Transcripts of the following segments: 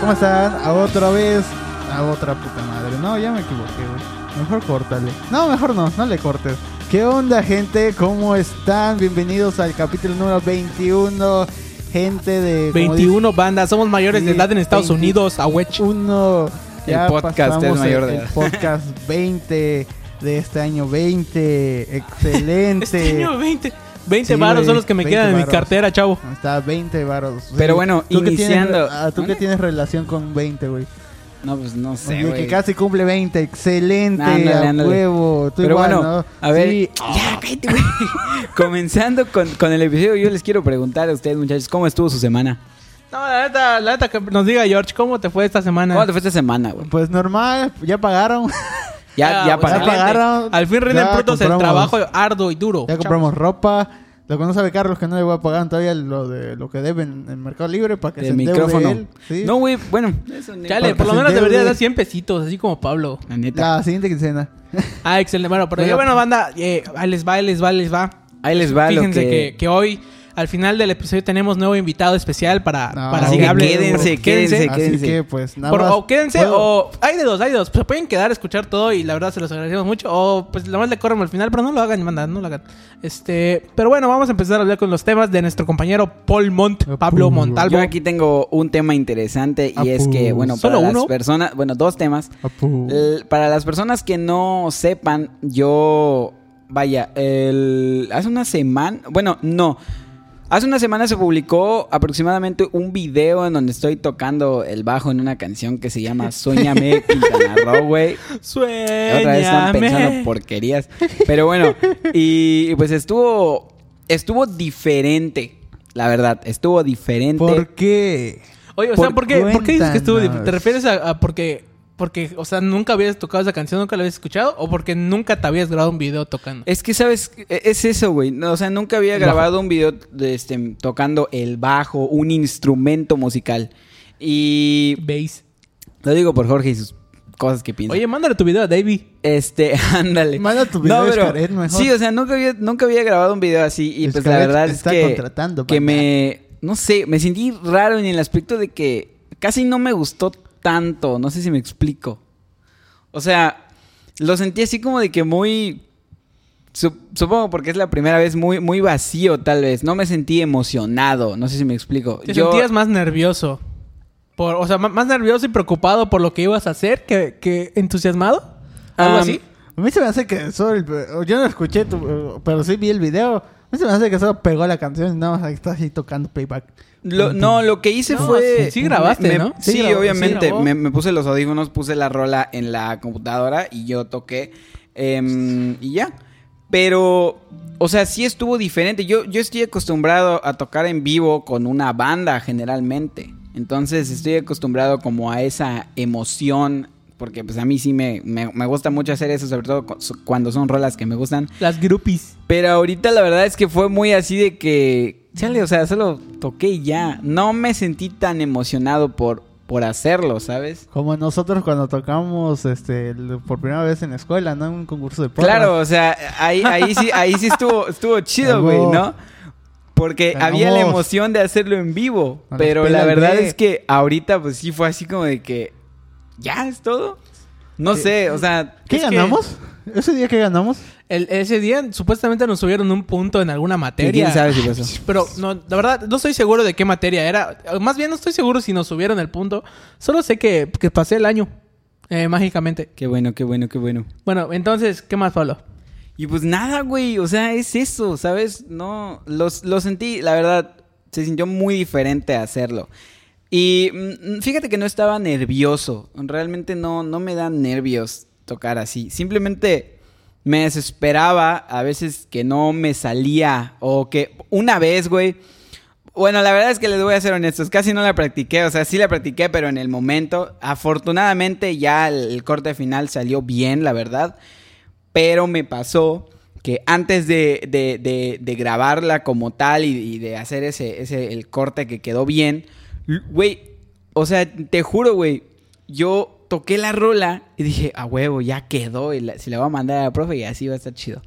¿Cómo están? A otra vez. A otra puta madre. No, ya me equivoqué, güey. Mejor córtale. No, mejor no, no le cortes. ¿Qué onda, gente? ¿Cómo están? Bienvenidos al capítulo número 21. Gente de. como 21 bandas, somos mayores de Sí, edad en Estados 20. Unidos, a Wech. Uno. El podcast es mayor de el, edad. podcast 20 de este año 20. Excelente. Este año 20. 20 Sí, varos son los que me 20 quedan en mi varos. cartera, chavo. Está 20 varos. Pero bueno, ¿Tú qué iniciando- tienes- ah, ¿Tú qué tienes relación con 20, güey? No, pues no sé, Oye, güey. que casi cumple 20. Excelente. Ándale, a ándale. huevo. Tú Pero igual, bueno, ¿no? a ver, Sí. ya, cállate, güey. Comenzando con, con el episodio, yo les quiero preguntar a ustedes, muchachos, ¿cómo estuvo su semana? No, la neta, la neta que nos diga George, ¿cómo te fue esta semana? ¿Cómo te fue esta semana, güey? Pues normal, ya pagaron. Ya, ya pues, para. Al fin rinden Ya frutos el trabajo arduo y duro. Ya compramos ropa. Lo que no sabe Carlos que no le voy a pagar todavía lo de lo que deben en Mercado Libre para que El se micrófono. él. ¿sí? No, güey, bueno. Chale, por lo menos debería dar 100 pesitos, así como Pablo. La neta. La siguiente quincena. Ah, excelente. Bueno, pero Bueno. ya bueno, banda, eh, ahí les va, ahí les va, ahí les va. Ahí les va lo Fíjense que... que... que hoy, al final del episodio, tenemos nuevo invitado especial para, No, para así que hable. quédense, quédense. Así que pues nada Por- más. o quédense, ¿Puedo? o hay de dos, hay de dos. Se pueden quedar a escuchar todo y la verdad se los agradecemos mucho. O pues la más le corren al final, pero no lo hagan, manda, no lo hagan. Este, pero bueno, vamos a empezar a hablar con los temas de nuestro compañero Paul Mont, Pablo Apu. Montalvo. Yo aquí tengo un tema interesante y es que, bueno, ¿Solo para uno? las personas, bueno, dos temas. Para las personas que no sepan, yo, vaya, el, hace una semana, bueno, no, hace una semana se publicó aproximadamente un video en donde estoy tocando el bajo en una canción que se llama Sueñame Quintana Roo, güey. Sueñame. Otra vez están pensando porquerías. Pero bueno, y, pues estuvo, estuvo diferente, la verdad, estuvo diferente. ¿Por qué? Oye, o sea, Por- ¿por qué, ¿por qué dices que estuvo cuéntanos. dif- ¿Te refieres a, a porque, porque, o sea, nunca habías tocado esa canción, nunca la habías escuchado? ¿O porque nunca te habías grabado un video tocando? Es que, ¿sabes? E- Es eso, güey. No, o sea, nunca había Bajo. grabado un video de este, tocando el bajo, un instrumento musical. Y ¿Veis? lo digo por Jorge y sus cosas que piensa. Oye, mándale tu video a Davey. Este, ándale. Manda tu video de Xcaret mejor. Sí, o sea, nunca había, nunca había grabado un video así. Y pues la verdad es que, contratando, que me... No sé, me sentí raro en el aspecto de que casi no me gustó tanto. No sé si me explico. O sea, lo sentí así como de que muy... sup- Supongo porque es la primera vez muy, muy vacío, tal vez. No me sentí emocionado. No sé si me explico. Te Yo- sentías más nervioso. Por, o sea, más nervioso y preocupado por lo que ibas a hacer que, que entusiasmado. ¿Algo así? A mí se me hace que solo yo no escuché, tu- pero sí vi el video. A mí se me hace que solo pegó la canción y nada más ahí está así tocando playback. Lo- no, lo que hice No, fue... sí- grabaste, me- ¿no? Sí, Sí grabó, obviamente. sí me, me puse los audífonos, puse la rola en la computadora y yo toqué. em, y ya. Pero, o sea, sí estuvo diferente. Yo, yo estoy acostumbrado a tocar en vivo con una banda generalmente. Entonces estoy acostumbrado como a esa emoción. Porque pues a mí sí me, me, me gusta mucho hacer eso, sobre todo cu- cuando son rolas que me gustan. Las groupies. Pero ahorita la verdad es que fue muy así de que, chale, o sea, solo toqué y ya. No me sentí tan emocionado por, por hacerlo, ¿sabes? Como nosotros cuando tocamos este por primera vez en la escuela, ¿no? En un concurso de porras. Claro, o sea, ahí, ahí sí, ahí sí estuvo, estuvo chido, güey, ¿no? Porque Ganamos. había la emoción de hacerlo en vivo. Pero la verdad es que ahorita, pues sí fue así como de que, ¿ya es todo? No sé, o sea, ¿Qué Es que- ganamos? ¿Ese día que ganamos? El- ese día supuestamente nos subieron un punto en alguna materia. ¿quién sabe si pasó? Pero no, la verdad, no estoy seguro de qué materia era. Más bien no estoy seguro si nos subieron el punto. Solo sé que, que pasé el año. eh, mágicamente. Qué bueno, qué bueno, qué bueno. Bueno, entonces, ¿qué más, Pablo? Y pues nada, güey, o sea, es eso, ¿sabes? No, los, lo sentí, la verdad, se sintió muy diferente a hacerlo. Y mm, fíjate que no estaba nervioso, realmente no, no me dan nervios tocar así. Simplemente me desesperaba a veces que no me salía o que una vez, güey. Bueno, la verdad es que les voy a ser honestos, casi no la practiqué, o sea, sí la practiqué, pero en el momento, afortunadamente ya el, corte final salió bien, la verdad. Pero me pasó que antes de, de- de- de grabarla como tal y, y de hacer ese, ese, el corte que quedó bien, güey, o sea, te juro, güey, yo toqué la rola y dije, a huevo, ya quedó, y la- si la voy a mandar a la profe y así va a estar chido.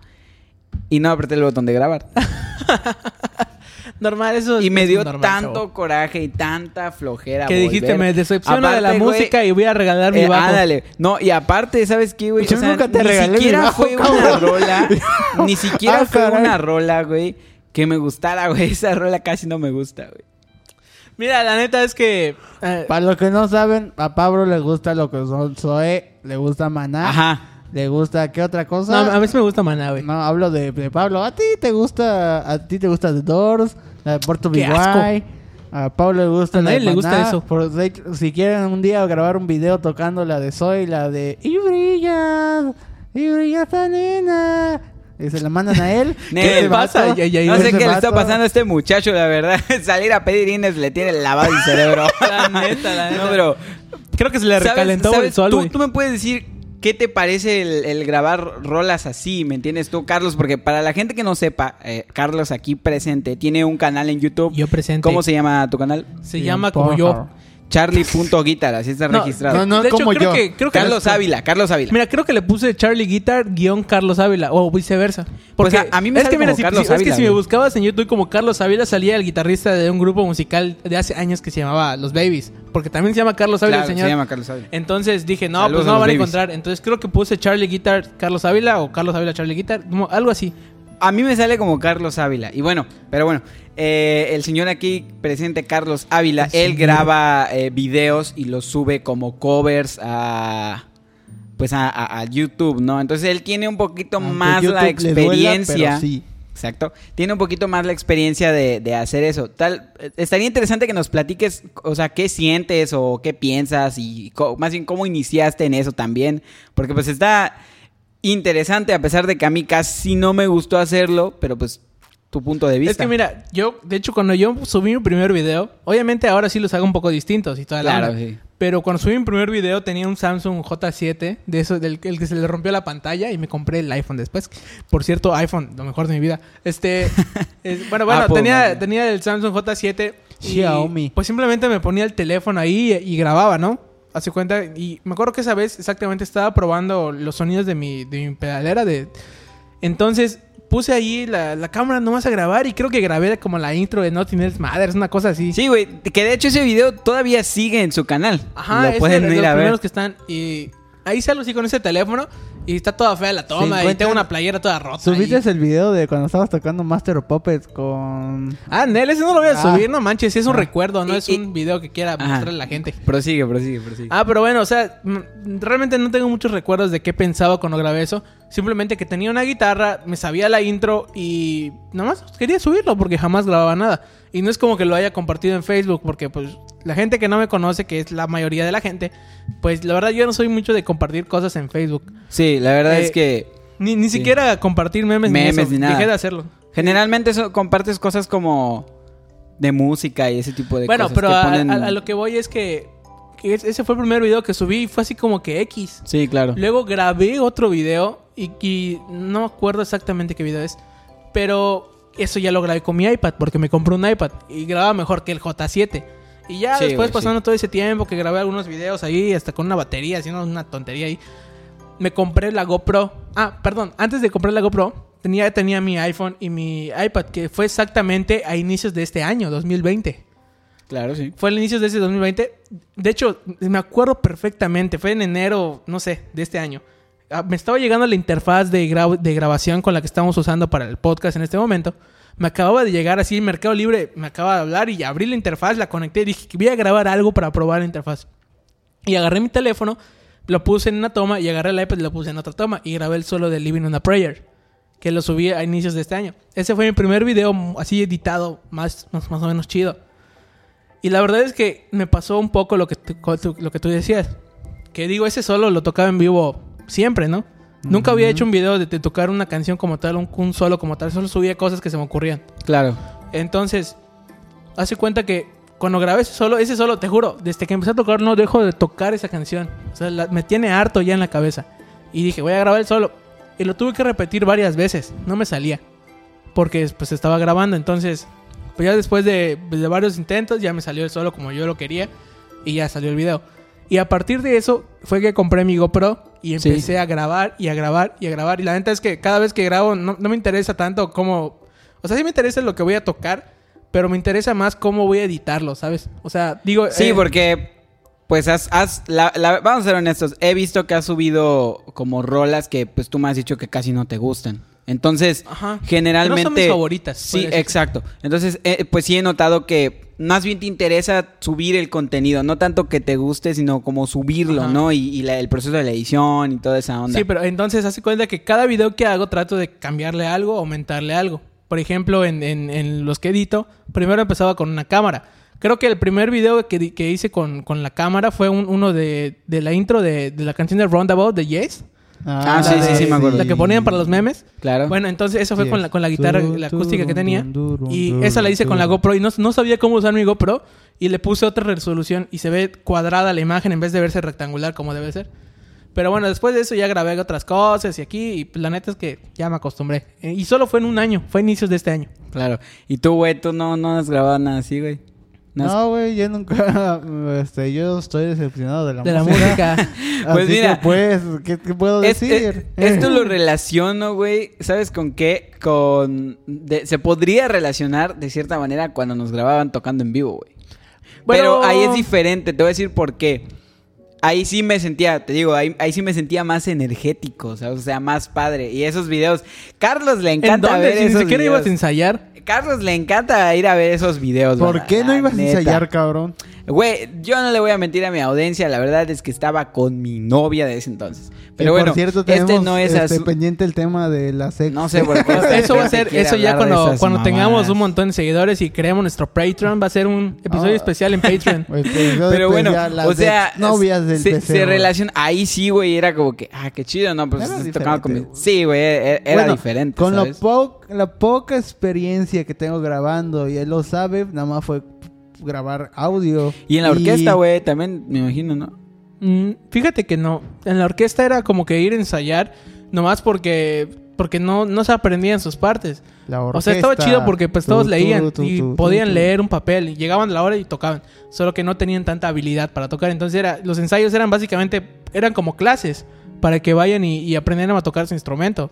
Y no apreté el botón de grabar. Normal, eso Y me dio normal, tanto chavo. coraje y tanta flojera. Que dijiste, me decepciona de la güey, música y voy a regalar mi eh, bajo. ándale. No, y aparte, ¿sabes qué, güey? Yo nunca te ni regalé mi siquiera bajo, fue una rola. ni siquiera Ah, fue caray. una rola, güey, que me gustara, güey. Esa rola casi no me gusta, güey. Mira, la neta es que... eh, Para los que no saben, a Pablo le gusta lo que son Zoe, le gusta Maná, Ajá. le gusta ¿qué otra no, cosa? a mí sí me gusta Maná, güey. No, hablo de, de Pablo. A ti te gusta, a ti te gusta The Doors, la de Puerto Qué asco. Biguay. A Pablo le gusta A la nadie de le gusta eso. Por- de si quieren un día grabar un video tocando la de Zoe, la de Y brillas, y brillas esta nena. Y se la mandan a él. ¿Qué le pasa? vato- No sé qué le está pasando a este muchacho, la verdad. Salir a pedir Inés le tiene lavado el cerebro. La neta, la neta. No, pero Creo que se le ¿Sabes- recalentó sabes? el sol, ¿Tú, me puedes decir qué te parece el, el grabar rolas así, ¿me entiendes tú, Carlos? Porque para la gente que no sepa, eh, Carlos aquí presente tiene un canal en YouTube. Yo presente. ¿Cómo se llama tu canal? Se Sí, llama como yo. Charlie.guitar, así está No, registrado. no, no, de hecho, como creo yo. que... Creo que Carlos Ávila, Carlos Ávila. Mira, creo que le puse Charlie Guitar guion Carlos Ávila o viceversa. Porque Pues a- a mí me es sale que mira, como si, Carlos si- es que Ávila, si me buscabas en YouTube como Carlos Ávila salía el guitarrista de un grupo musical de hace años que se llamaba Los Babies, porque también se llama Carlos Ávila Claro, el señor. se llama Carlos Ávila. Entonces dije, no, Saludos pues a no los van a encontrar. Entonces creo que puse Charlie Guitar Carlos Ávila o Carlos Ávila Charlie Guitar, como algo así. A mí me sale como Carlos Ávila. Y bueno, pero bueno, eh, el señor aquí presente, Carlos Ávila, él señor. graba eh, videos y los sube como covers a. Pues a, a- a YouTube, ¿no? Entonces él tiene un poquito Aunque más YouTube la duela, experiencia. sí. Exacto. Tiene un poquito más la experiencia de, de hacer eso. Tal, eh, estaría interesante que nos platiques, o sea, qué sientes o qué piensas y co- más bien cómo iniciaste en eso también. Porque pues está interesante a pesar de que a mí casi no me gustó hacerlo, pero pues tu punto de vista. Es que mira, yo, de hecho, cuando yo subí mi primer video, obviamente ahora sí los hago un poco distintos y toda la Claro, onda. sí. Pero cuando subí mi primer video tenía un Samsung J7, de eso, del el que se le rompió la pantalla y me compré el iPhone después. Por cierto, iPhone, lo mejor de mi vida. Este, es- bueno, bueno, Apple, tenía, tenía el Samsung J7 y Xiaomi. pues simplemente me ponía el teléfono ahí y, y grababa, ¿no? Hace cuenta, y me acuerdo que esa vez exactamente estaba probando los sonidos de mi, de mi pedalera de... Entonces puse ahí la, la cámara nomás a grabar y creo que grabé como la intro de No Tienes Madres, una cosa así. Sí, güey, que de hecho ese video todavía sigue en su canal. Ajá, Lo es pueden de ir los a ver. primeros que están. Y ahí salgo así con ese teléfono y está toda fea la toma y tengo una playera toda rota. ¿Subiste ahí. el video de cuando estabas tocando Master of Puppets con... Ah, Nel, ese no lo voy a Ah. subir, no manches, es un Ah. recuerdo, no Y- es y- un video que quiera Ajá. mostrarle a la gente. Prosigue, prosigue, prosigue. Ah, pero bueno, o sea, realmente no tengo muchos recuerdos de qué pensaba cuando grabé eso. Simplemente que tenía una guitarra, me sabía la intro y nada más quería subirlo porque jamás grababa nada. Y no es como que lo haya compartido en Facebook porque pues la gente que no me conoce, que es la mayoría de la gente, pues la verdad yo no soy mucho de compartir cosas en Facebook. Sí, la verdad Eh, es que Ni, ni Sí. siquiera compartir memes, Memes ni, eso. ni nada. Dejé de hacerlo. generalmente eso, compartes cosas como de música y ese tipo de Bueno, cosas. pero que a, ponen- a- a lo que voy es que, que es- ese fue el primer video que subí y fue así como que X. Sí, claro. Luego grabé otro video y, y no me acuerdo exactamente qué video es. Pero eso ya lo grabé con mi iPad porque me compré un iPad y grababa mejor que el J7. Y ya Sí, después güey, pasando todo ese tiempo que grabé algunos videos ahí, hasta con una batería, haciendo una tontería ahí, me compré la GoPro. Ah, perdón, antes de comprar la GoPro, tenía, tenía mi iPhone y mi iPad, que fue exactamente a inicios de este año, 2020. Claro, sí. Fue al inicio de ese 2020. De hecho, me acuerdo perfectamente. Fue en enero, no sé, de este año. Ah, Me estaba llegando la interfaz de, gra- de grabación con la que estamos usando para el podcast en este momento. Me acababa de llegar así, Mercado Libre me acaba de hablar y abrí la interfaz, la conecté y dije que voy a grabar algo para probar la interfaz. Y agarré mi teléfono, lo puse en una toma y agarré el iPad y lo puse en otra toma y grabé el solo de Living on a Prayer, que lo subí a inicios de este año. Ese fue mi primer video así editado, más, más, más o menos chido. Y la verdad es que me pasó un poco lo que lo que tú decías. Que digo, ese solo lo tocaba en vivo siempre, ¿no? Nunca había hecho un video de, de tocar una canción como tal, un, un solo como tal. Solo subía cosas que se me ocurrían. Claro. Entonces, hace cuenta que cuando grabé ese solo, ese solo, te juro, desde que empecé a tocar no dejo de tocar esa canción. O sea, la- me tiene harto ya en la cabeza. Y dije, voy a grabar el solo. Y lo tuve que repetir varias veces. No me salía. Porque pues estaba grabando. Entonces, pues ya después de, de varios intentos, ya me salió el solo como yo lo quería. Y ya salió el video. Y a partir de eso fue que compré mi GoPro y Sí. empecé a grabar y a grabar y a grabar. Y la neta es que cada vez que grabo no, no me interesa tanto como... O sea, sí me interesa lo que voy a tocar, pero me interesa más cómo voy a editarlo, ¿sabes? O sea, digo... Sí, eh, porque, pues, has, has- la- la- vamos a ser honestos, he visto que has subido como rolas que, pues, tú me has dicho que casi no te gustan. Entonces, Ajá. generalmente... No son mis favoritas, Sí, exacto. Entonces, eh, pues sí he notado que más bien te interesa subir el contenido, no tanto que te guste, sino como subirlo, Ajá. ¿no? Y, y la- el proceso de la edición y toda esa onda. Sí, pero entonces hace cuenta que cada video que hago trato de cambiarle algo, aumentarle algo. Por ejemplo, en, en- en los que edito, primero empezaba con una cámara. Creo que el primer video que, que hice con, con la cámara fue un- uno de, de la intro de, de la canción de Roundabout de Yes. Ah, sí, de- sí, sí, me acuerdo. La que ponían para los memes. Claro. Bueno, entonces eso fue con la, con la guitarra, la acústica que tenía. Y esa la hice con la. GoPro y no, no sabía cómo usar mi GoPro. Y le puse otra resolución y se ve cuadrada la imagen en vez de verse rectangular como debe ser. Pero bueno, después de eso ya grabé otras cosas y aquí. Y pues, la neta es que ya me acostumbré. Eh, Y solo fue en un año, fue a inicios de este año. Claro. Y tú, güey, tú no, no has grabado nada así, güey. No güey, yo nunca. Este, yo estoy decepcionado de la De la música. música. Pues Así mira, que, pues, ¿qué, qué puedo decir? es- esto lo relaciono, güey. ¿Sabes con qué? Con. de- se podría relacionar de cierta manera cuando nos grababan tocando en vivo, güey. Bueno- Pero ahí es diferente, te voy a decir por qué. Ahí sí me sentía, te digo, ahí, ahí sí me sentía más energético, o sea, o sea, más padre. Y esos videos, Carlos le ¿En encanta dónde? ver Si ni esos siquiera videos. ibas a ensayar. Carlos le encanta ir a ver esos videos. ¿Por qué no ibas a ensayar, cabrón? Güey, yo no le voy a mentir a mi audiencia, la verdad es que estaba con mi novia de ese entonces. Pero Que, bueno, por cierto, tenemos este no es este, pendiente el tema de la sex. No sé por qué. esta Eso va a ser, eso ya cuando, cuando tengamos un montón de seguidores y creemos nuestro Patreon, va a ser un episodio Ah. especial en Patreon. Pero bueno, o sea, novias del se, PC. se relaciona. Ahí sí, güey, era como que, ah, qué chido, ¿no? Pues Era estás tocando con mi- diferente, Sí, güey, e- era, Bueno, diferente. Con lo po- la poca experiencia que tengo grabando, y él lo sabe, nada más fue grabar audio. Y en la orquesta, güey, también me imagino, ¿no? Mm, fíjate que no. En la orquesta era como que ir a ensayar, nomás porque porque no, no se aprendían sus partes. La O sea, estaba orquesta, chido porque pues todos leían y podían leer un papel. Y llegaban a la hora y tocaban. Solo que no tenían tanta habilidad para tocar. Entonces era, los ensayos eran básicamente, eran como clases para que vayan y, y aprendieran a tocar su instrumento.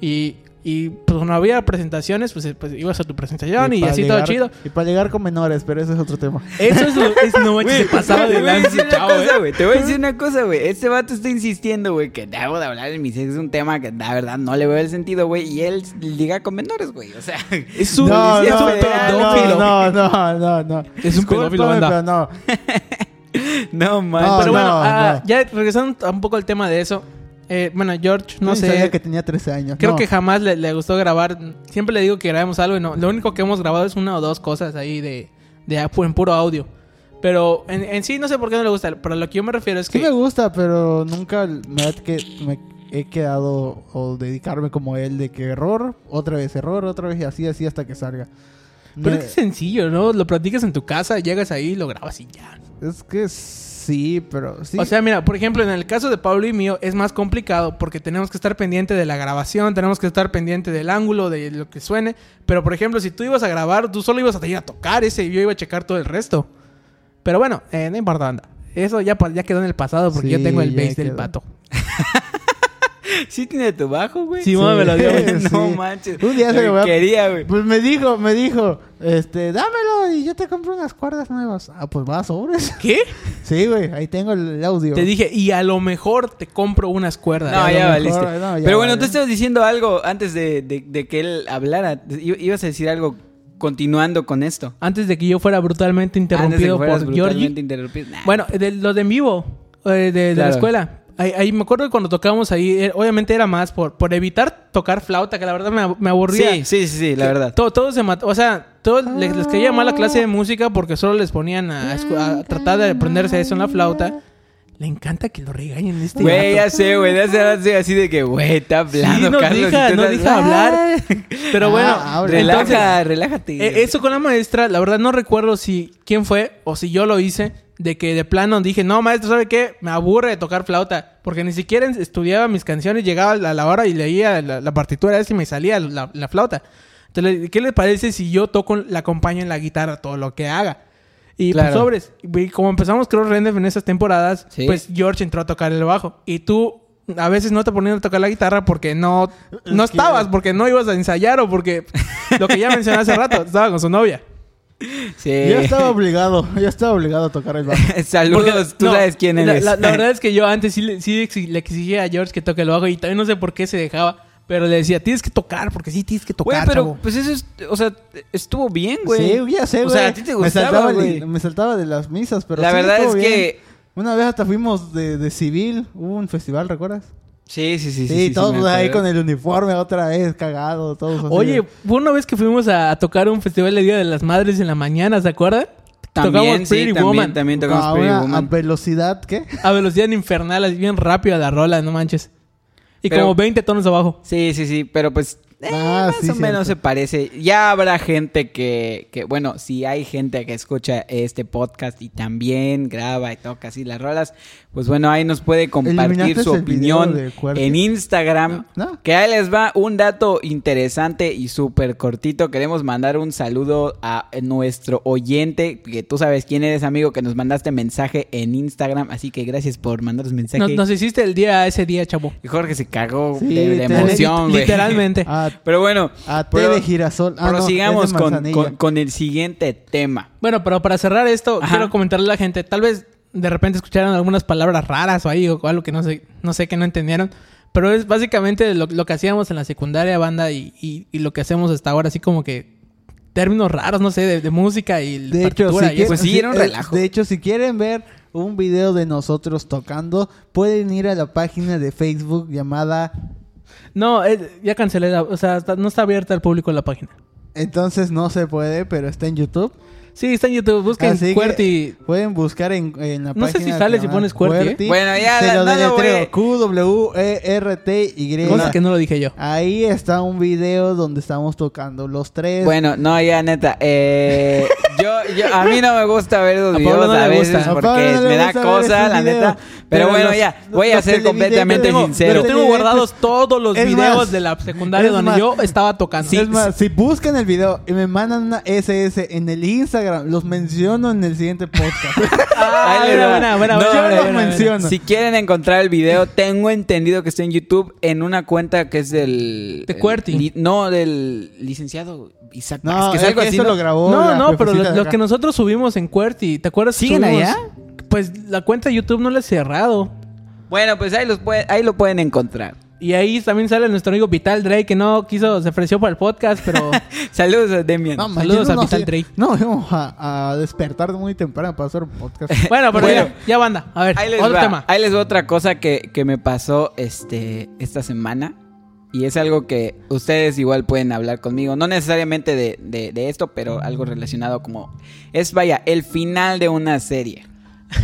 Y, y pues cuando había presentaciones, pues, eh, pues ibas a tu presentación y, así llegar- todo chido. Y para llegar con menores, pero ese es otro tema. Eso es lo es, no manches, se pasaba de Te voy a lanza, decir una chavo, cosa, eh. güey. Te voy a decir una cosa, güey. Este vato está insistiendo, güey, que debo de hablar de mi sexo. Es un tema que, la verdad, no le veo el sentido, güey. Y él liga con menores, güey. O sea, Es un, no, es no, un no, pedófilo. no, no, no, no. Es un pedófilo, banda. pero no. no, man. No, Pero bueno, no, ah, no. ya regresando un poco al tema de eso. Eh, bueno, George, no sé. sabía que tenía 13 años. Creo No. que jamás le, le gustó grabar. Siempre le digo que grabemos algo y no. Lo único que hemos grabado es una o dos cosas ahí de, de en puro audio. Pero en, en sí no sé por qué no le gusta. Pero a lo que yo me refiero es Sí que. me gusta, pero nunca me, que, me he quedado o dedicarme como él de que error, otra vez error, otra vez y así, así hasta que salga. Pero Me- es que es sencillo, ¿no? Lo practicas en tu casa, llegas ahí, lo grabas y ya. es que sí, pero sí. O sea, mira, por ejemplo, en el caso de Pablo y mío es más complicado porque tenemos que estar pendiente de la grabación, tenemos que estar pendiente del ángulo, de lo que suene. Pero, por ejemplo, si tú ibas a grabar, tú solo ibas a ir a tocar ese y yo iba a checar todo el resto. Pero bueno, eh, no importa, anda. Eso ya, ya quedó en el pasado porque Sí, yo tengo el bass del pato. ¿Sí tiene tu bajo, güey? Sí, me lo dio. güey. no Sí. manches. Un día se lo voy a- quería, güey. Pues me dijo, me dijo, este, dámelo y yo te compro unas cuerdas nuevas. Ah, pues va, sobres. ¿Qué? Sí, güey, ahí tengo el audio. Te dije, y a lo mejor te compro unas cuerdas. No, ya valiste. no, ya Pero bueno, vale. tú estabas diciendo algo antes de, de- de que él hablara. Ibas a decir algo continuando con esto. Antes de que yo fuera brutalmente Antes de que interrumpido por brutalmente Georgie. interrumpido. Nah. Bueno, de, lo de en vivo, eh, de, la escuela. Ahí, ahí me acuerdo que cuando tocábamos ahí, eh, obviamente era más por, por evitar tocar flauta, que la verdad me, me aburría. Sí, sí, sí, sí, la verdad. Todo, todo se mató. O sea, todos les, les caía mal la clase de música porque solo les ponían a, escu- a tratar de aprenderse eso en la flauta. Le encanta que lo regañen este Güey, ya sé, güey. Rato estoy así de que, güey, está hablando, Sí, no Carlos. deja, tú no deja hablar. Pero bueno, Ah. Relaja, entonces, relájate. eh, eso con la maestra, la verdad no recuerdo si quién fue o si yo lo hice, de que de plano dije, no, maestro, ¿sabe qué? Me aburre de tocar flauta, porque ni siquiera estudiaba mis canciones, llegaba a la hora y leía la, la partitura esa y me salía la, la flauta. Entonces, ¿qué le parece si yo toco, la acompaño en la guitarra, todo lo que haga? Y Claro. pues sobres, y como empezamos Cross Render en esas temporadas, Sí. pues George entró a tocar el bajo. Y tú a veces no te ponían a tocar la guitarra porque no, no estabas, porque no ibas a ensayar o porque lo que ya mencioné hace rato, estaba con su novia. Sí. Yo estaba obligado, yo estaba obligado a tocar el bajo. Saludos, Porque- tú no, sabes quién la- eres. La, la verdad es que yo antes sí, le- sí le exigía a George que toque el bajo y también no sé por qué se dejaba. Pero le decía, tienes que tocar, porque sí tienes que Güey, tocar, pero chavo. pues eso es, o sea, estuvo bien, güey. Sí, ya sé, O güey. sea, a ti te me, gustaba, saltaba güey. de, me saltaba de las misas, pero La sí, verdad es bien. que Una vez hasta fuimos de, de civil, hubo un festival, ¿recuerdas? Sí, sí, sí, Sí, sí. sí, todos me ahí con el uniforme otra vez, cagados, todos Oye, de- fue una vez que fuimos a, a tocar un festival de Día de las Madres en la mañana, ¿se acuerdan? También, tocamos sí, Pretty también, Woman. también a, tocamos Pretty una- a Woman. velocidad, ¿qué? A velocidad infernal, así bien rápido la rola, no manches. Y Pero- como 20 tonos abajo. Sí, sí, sí, pero pues eh, Ah, más sí, o menos cierto. se parece. Ya habrá gente que, que, bueno, si hay gente que escucha este podcast y también graba y toca así las rolas, pues bueno, ahí nos puede compartir ¿Eliminaste su opinión en Instagram. ¿No? Que ahí les va un dato interesante y súper cortito. Queremos mandar un saludo a nuestro oyente, que tú sabes quién eres, amigo, que nos mandaste mensaje en Instagram. Así que gracias por mandarnos mensaje. Nos, nos hiciste el día ese día, chavo. Y Jorge se cagó Sí, de, emoción, güey. Literalmente. A, Pero bueno, a de girasol. Ah, no, prosigamos de con, manzanilla. con- con el siguiente tema. Bueno, pero para cerrar esto, Ajá. quiero comentarle a la gente, tal vez de repente escucharon algunas palabras raras o ahí o algo que no sé, no sé que no entendieron, pero es básicamente lo, lo que hacíamos en la secundaria banda y, y- y lo que hacemos hasta ahora, así como que términos raros, no sé, de, de música y De hecho, si. Pues quieren- sí, era un eh, relajo. De hecho, si quieren ver un video de nosotros tocando, pueden ir a la página de Facebook llamada. No, eh, ya cancelé, la- o sea, no está abierta al público la página. Entonces no se puede, pero está en YouTube. Sí, está en YouTube, busquen QWERTY. Pueden buscar en, en la No sé página. si sale si pones QWERTY, ¿eh? Bueno, ya, Se la- lo no deletreo. Q-W-E-R-T-Y. Cosa que no lo dije yo. Ahí está un video donde estamos tocando los tres. Bueno, no, ya neta. eh, yo, a mí no me gusta ver los A videos a veces porque me da cosa, la neta. Pero, Pero bueno, los- ya, voy a ser completamente tengo- sincero. Pero tengo guardados todos los Es videos más, de la secundaria donde más, yo estaba tocando. es más, si buscan el video y me mandan una SS en el Instagram, los menciono en el siguiente podcast. Ahí les buena, va. buena, buena, No, buena, yo buena, los buena, buena. menciono. Si quieren encontrar el video, tengo entendido que está en YouTube en una cuenta que es del. De li- no, del licenciado Isaac no, Vázquez, es algo que así. eso ¿no? lo grabó. No, no, pero lo, lo. Que nosotros subimos en QWERTY, ¿te acuerdas? ¿Siguen subimos- allá? Pues la cuenta de YouTube no la he cerrado. Bueno, pues ahí, los puede- ahí lo pueden encontrar. Y ahí también sale nuestro amigo Vital Drake, que no quiso, se ofreció para el podcast, pero Saludos a Demian. No, Saludos a no Vital. Drake. No, vamos a, a despertar muy temprano para hacer un podcast. bueno, pero Bueno. ya, ya banda. A ver, Ahí les, otro va, tema. ahí les va otra cosa que, que me pasó este, esta semana. Y es algo que ustedes igual pueden hablar conmigo. No necesariamente de, de- de esto, pero algo relacionado como... Es, vaya, el final de una serie.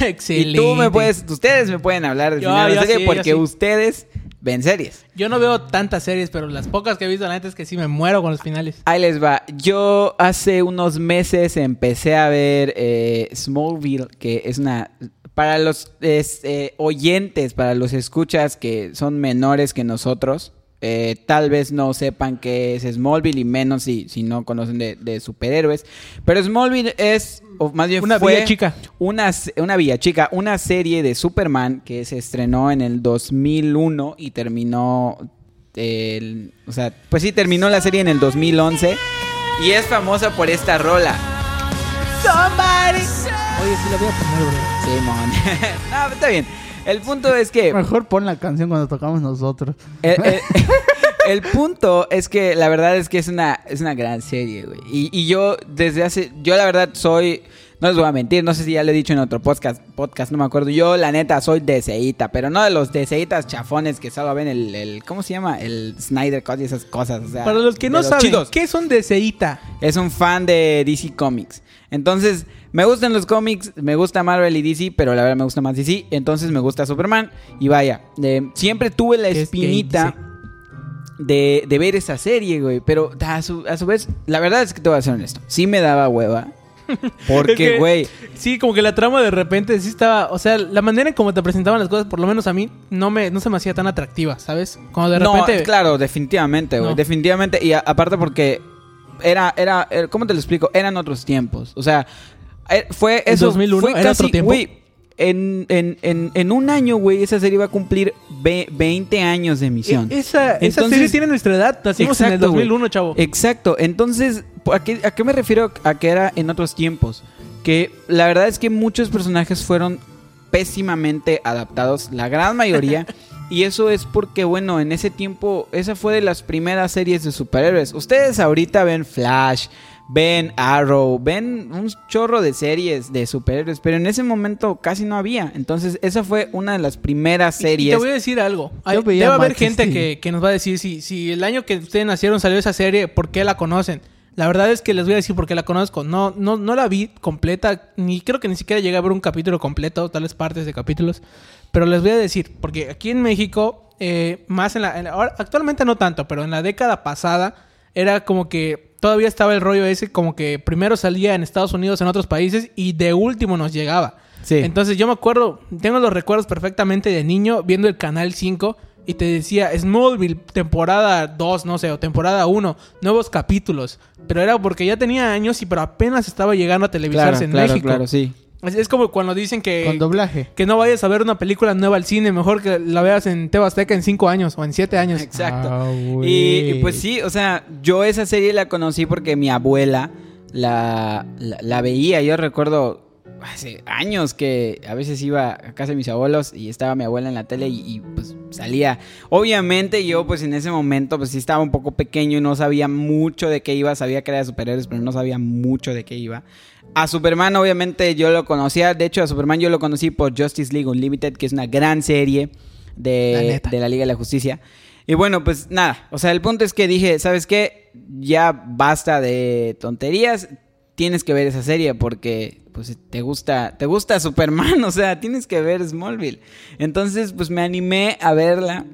Excelente. Y tú me puedes... Ustedes me pueden hablar del Yo- final de una serie sí, porque sí. ustedes ven series. Yo no veo tantas series, pero las pocas que he visto, la neta es que sí me muero con los finales. Ahí les va. Yo hace unos meses empecé a ver eh, Smallville, que es una... Para los es, eh, oyentes, para los escuchas que son menores que nosotros, eh, tal vez no sepan qué es Smallville y menos si, si no conocen de, de superhéroes. Pero Smallville es, o más bien Una fue villa chica. Una, una villa chica, una serie de Superman que se estrenó en el 2001 y terminó, el- o sea, pues sí, terminó la serie en el 2011 y es famosa por esta rola. Oye, sí la voy a poner, bro. Simón. no, está bien. El punto es que Mejor pon la canción cuando tocamos nosotros. el, el- el punto es que la verdad es que es una, es una gran serie, güey. Y, y yo desde hace, yo la verdad soy, no les voy a mentir, no sé si ya lo he dicho en otro podcast, podcast no me acuerdo. Yo la neta soy deseíta, pero no de los deseitas chafones que solo ven el, el ¿cómo se llama? El Snyder Cut y esas cosas. o sea, Para los que no saben, chidos. ¿qué son de Seita? Es un fan de DC Comics. Entonces, me gustan los cómics, me gusta Marvel y DC, pero la verdad me gusta más DC. Entonces, me gusta Superman. Y vaya, eh, siempre tuve la es espinita de, de ver esa serie, güey. Pero a su, a su vez, la verdad es que te voy a ser honesto. Sí me daba hueva. Es Porque, que- güey. Sí, como que la trama de repente sí estaba, o sea, la manera en cómo te presentaban las cosas, por lo menos a mí, no me, no se me hacía tan atractiva, ¿sabes? Cuando de No, repente... claro, definitivamente, güey. No. Definitivamente. Y a- aparte porque era, era, eh, ¿cómo te lo explico? Eran otros tiempos. O sea, eh, fue ¿El eso. 2001 fue era casi, otro tiempo? Güey, en, en, en, en un año, güey, esa serie iba a cumplir ve- 20 años de emisión. E- esa, esa Entonces- serie tiene nuestra edad, nacimos en el Exacto, güey. 2001, chavo. Exacto. Entonces, ¿a qué, ¿a qué me refiero a que era en otros tiempos? Que la verdad es que muchos personajes fueron pésimamente adaptados, la gran mayoría. y eso es porque, bueno, en ese tiempo, esa fue de las primeras series de superhéroes. Ustedes ahorita ven Flash, ven Arrow, ven un chorro de series de superhéroes, pero en ese momento casi no había. Entonces, esa fue una de las primeras Y- y series. te voy a decir algo. Hay- debe haber Max gente que, que nos va a decir si, si el año que ustedes nacieron salió esa serie, ¿por qué la conocen? La verdad es que les voy a decir por qué la conozco. No, no, no la vi completa, ni creo que ni siquiera llegué a ver un capítulo completo, tales partes de capítulos. Pero les voy a decir, porque aquí en México, eh, más en la, en la- actualmente no tanto, pero en la década pasada era como que todavía estaba el rollo ese, como que primero salía en Estados Unidos, en otros países, y de último nos llegaba. Sí. Entonces yo me acuerdo, tengo los recuerdos perfectamente de niño viendo el canal 5 y te decía Smallville, temporada 2, no sé, o temporada 1, nuevos capítulos. Pero era porque ya tenía años y pero apenas estaba llegando a televisarse claro, en claro, México. claro, sí. Es, es como cuando dicen que, Con doblaje. que no vayas a ver una película nueva al cine, mejor que la veas en Tebasteca en 5 años o en 7 años. Exacto. Ah, y, pues sí, o sea, yo esa serie la conocí porque mi abuela la, la, la veía. Yo recuerdo hace años que a veces iba a casa de mis abuelos y estaba mi abuela en la tele y, y, pues salía. Obviamente yo pues en ese momento pues sí estaba un poco pequeño y no sabía mucho de qué iba. Sabía que era de superhéroes, pero no sabía mucho de qué iba. A Superman obviamente yo lo conocía. De hecho a Superman yo lo conocí por Justice League Unlimited, que es una gran serie de, de la Liga de la Justicia. Y bueno, pues nada, o sea, el punto es que dije, ¿sabes qué? Ya basta de tonterías, tienes que ver esa serie porque pues te gusta, te gusta Superman, o sea, tienes que ver Smallville. Entonces, pues me animé a verla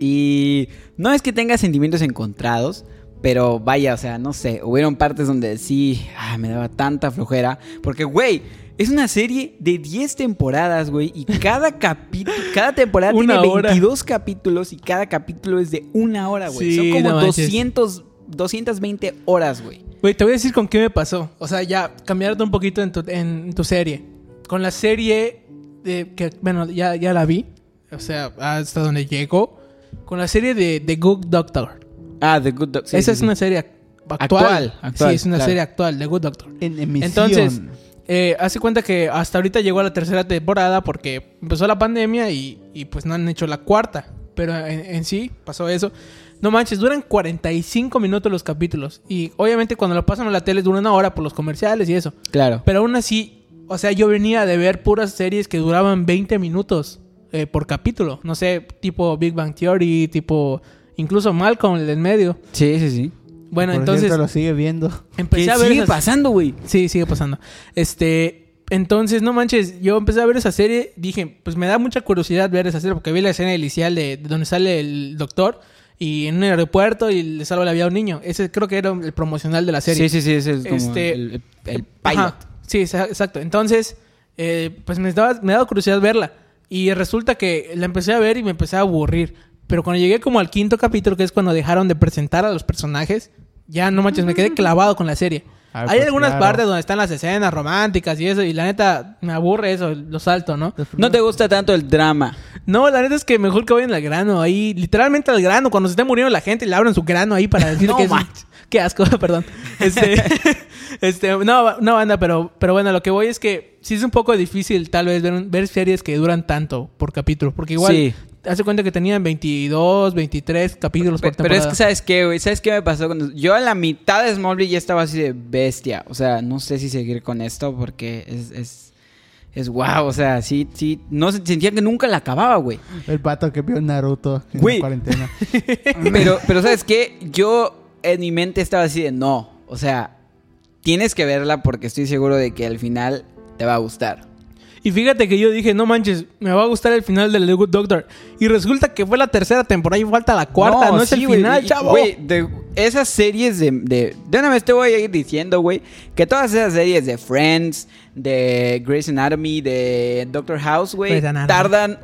y no es que tenga sentimientos encontrados, pero vaya, o sea, no sé, hubieron partes donde sí, ah, me daba tanta flojera, porque güey, es una serie de 10 temporadas, güey, y cada capítulo, cada temporada Una tiene hora. 22 capítulos y cada capítulo es de una hora, güey. Sí, Son como no manches. 200, 220 horas, güey. Güey, te voy a decir con qué me pasó. O sea, ya cambiarte un poquito en tu, en tu serie. Con la serie de, que, bueno, ya, ya la vi. O sea, hasta donde llegó. Con la serie de The Good Doctor. Ah, The Good Doctor. sí, Esa sí, es sí. una serie ac- actual. Actual, actual, sí, es una claro. serie actual, The Good Doctor. En emisión. Entonces, eh, hace cuenta que hasta ahorita llegó a la tercera temporada porque empezó la pandemia y, y, pues no han hecho la cuarta. Pero en, en sí pasó eso. No manches, duran 45 minutos los capítulos. Y obviamente cuando lo pasan a la tele dura una hora por los comerciales y eso. Claro. Pero aún así, o sea, yo venía de ver puras series que duraban 20 minutos eh, por capítulo. No sé, tipo Big Bang Theory, tipo incluso Malcolm, el en medio. Sí, sí, sí. Bueno, Por entonces cierto, lo sigue viendo. empecé ¿Qué a ver sigue esas- pasando, güey? Sí, sigue pasando. Este, entonces, no manches, yo empecé a ver esa serie, dije, pues me da mucha curiosidad ver esa serie porque vi la escena inicial de, de donde sale el doctor y en un aeropuerto y le salva la vida a un niño. Ese creo que era el promocional de la serie. Sí, sí, sí, ese es como Este- el, el, el Ajá. pilot. Sí, exa- exacto. Entonces, eh, pues me daba, me daba curiosidad verla. Y resulta que la empecé a ver y me empecé a aburrir. Pero cuando llegué como al quinto capítulo, que es cuando dejaron de presentar a los personajes, ya no manches, me quedé clavado con la serie. Ah, Hay pues algunas claro. partes donde están las escenas románticas y eso, y la neta me aburre eso, lo salto, ¿no? No te gusta tanto el drama. No, la neta es que mejor que vayan al grano, ahí, literalmente al grano, cuando se esté muriendo la gente, le abren su grano ahí para decir No que es... Qué asco, perdón. Este, este, no, no banda, pero, pero bueno, lo que voy es que sí es un poco difícil tal vez ver, ver series que duran tanto por capítulo, porque igual, Sí. Hace cuenta que tenían 22, 23 capítulos por Pe- Pero temporada. es que, ¿sabes qué, güey? ¿Sabes qué me pasó? Cuando... Yo a la mitad de Smallville ya estaba así de bestia. O sea, no sé si seguir con esto porque es... es... Es wow, o sea, sí, sí, no se- sentía que nunca la acababa, güey. El pato que vio Naruto en Güey. la cuarentena. Pero, pero ¿sabes qué? Yo en mi mente estaba así de no. O sea, tienes que verla porque estoy seguro de que al final te va a gustar. Y fíjate que yo dije, no manches, me va a gustar el final de The Good Doctor. Y resulta que fue la tercera temporada y falta la cuarta, no, es sí, el final, chavo. Güey, esas series de, de... De una vez te voy a ir diciendo, güey, que todas esas series de Friends, de Grey's Anatomy, de Doctor House, güey, tardan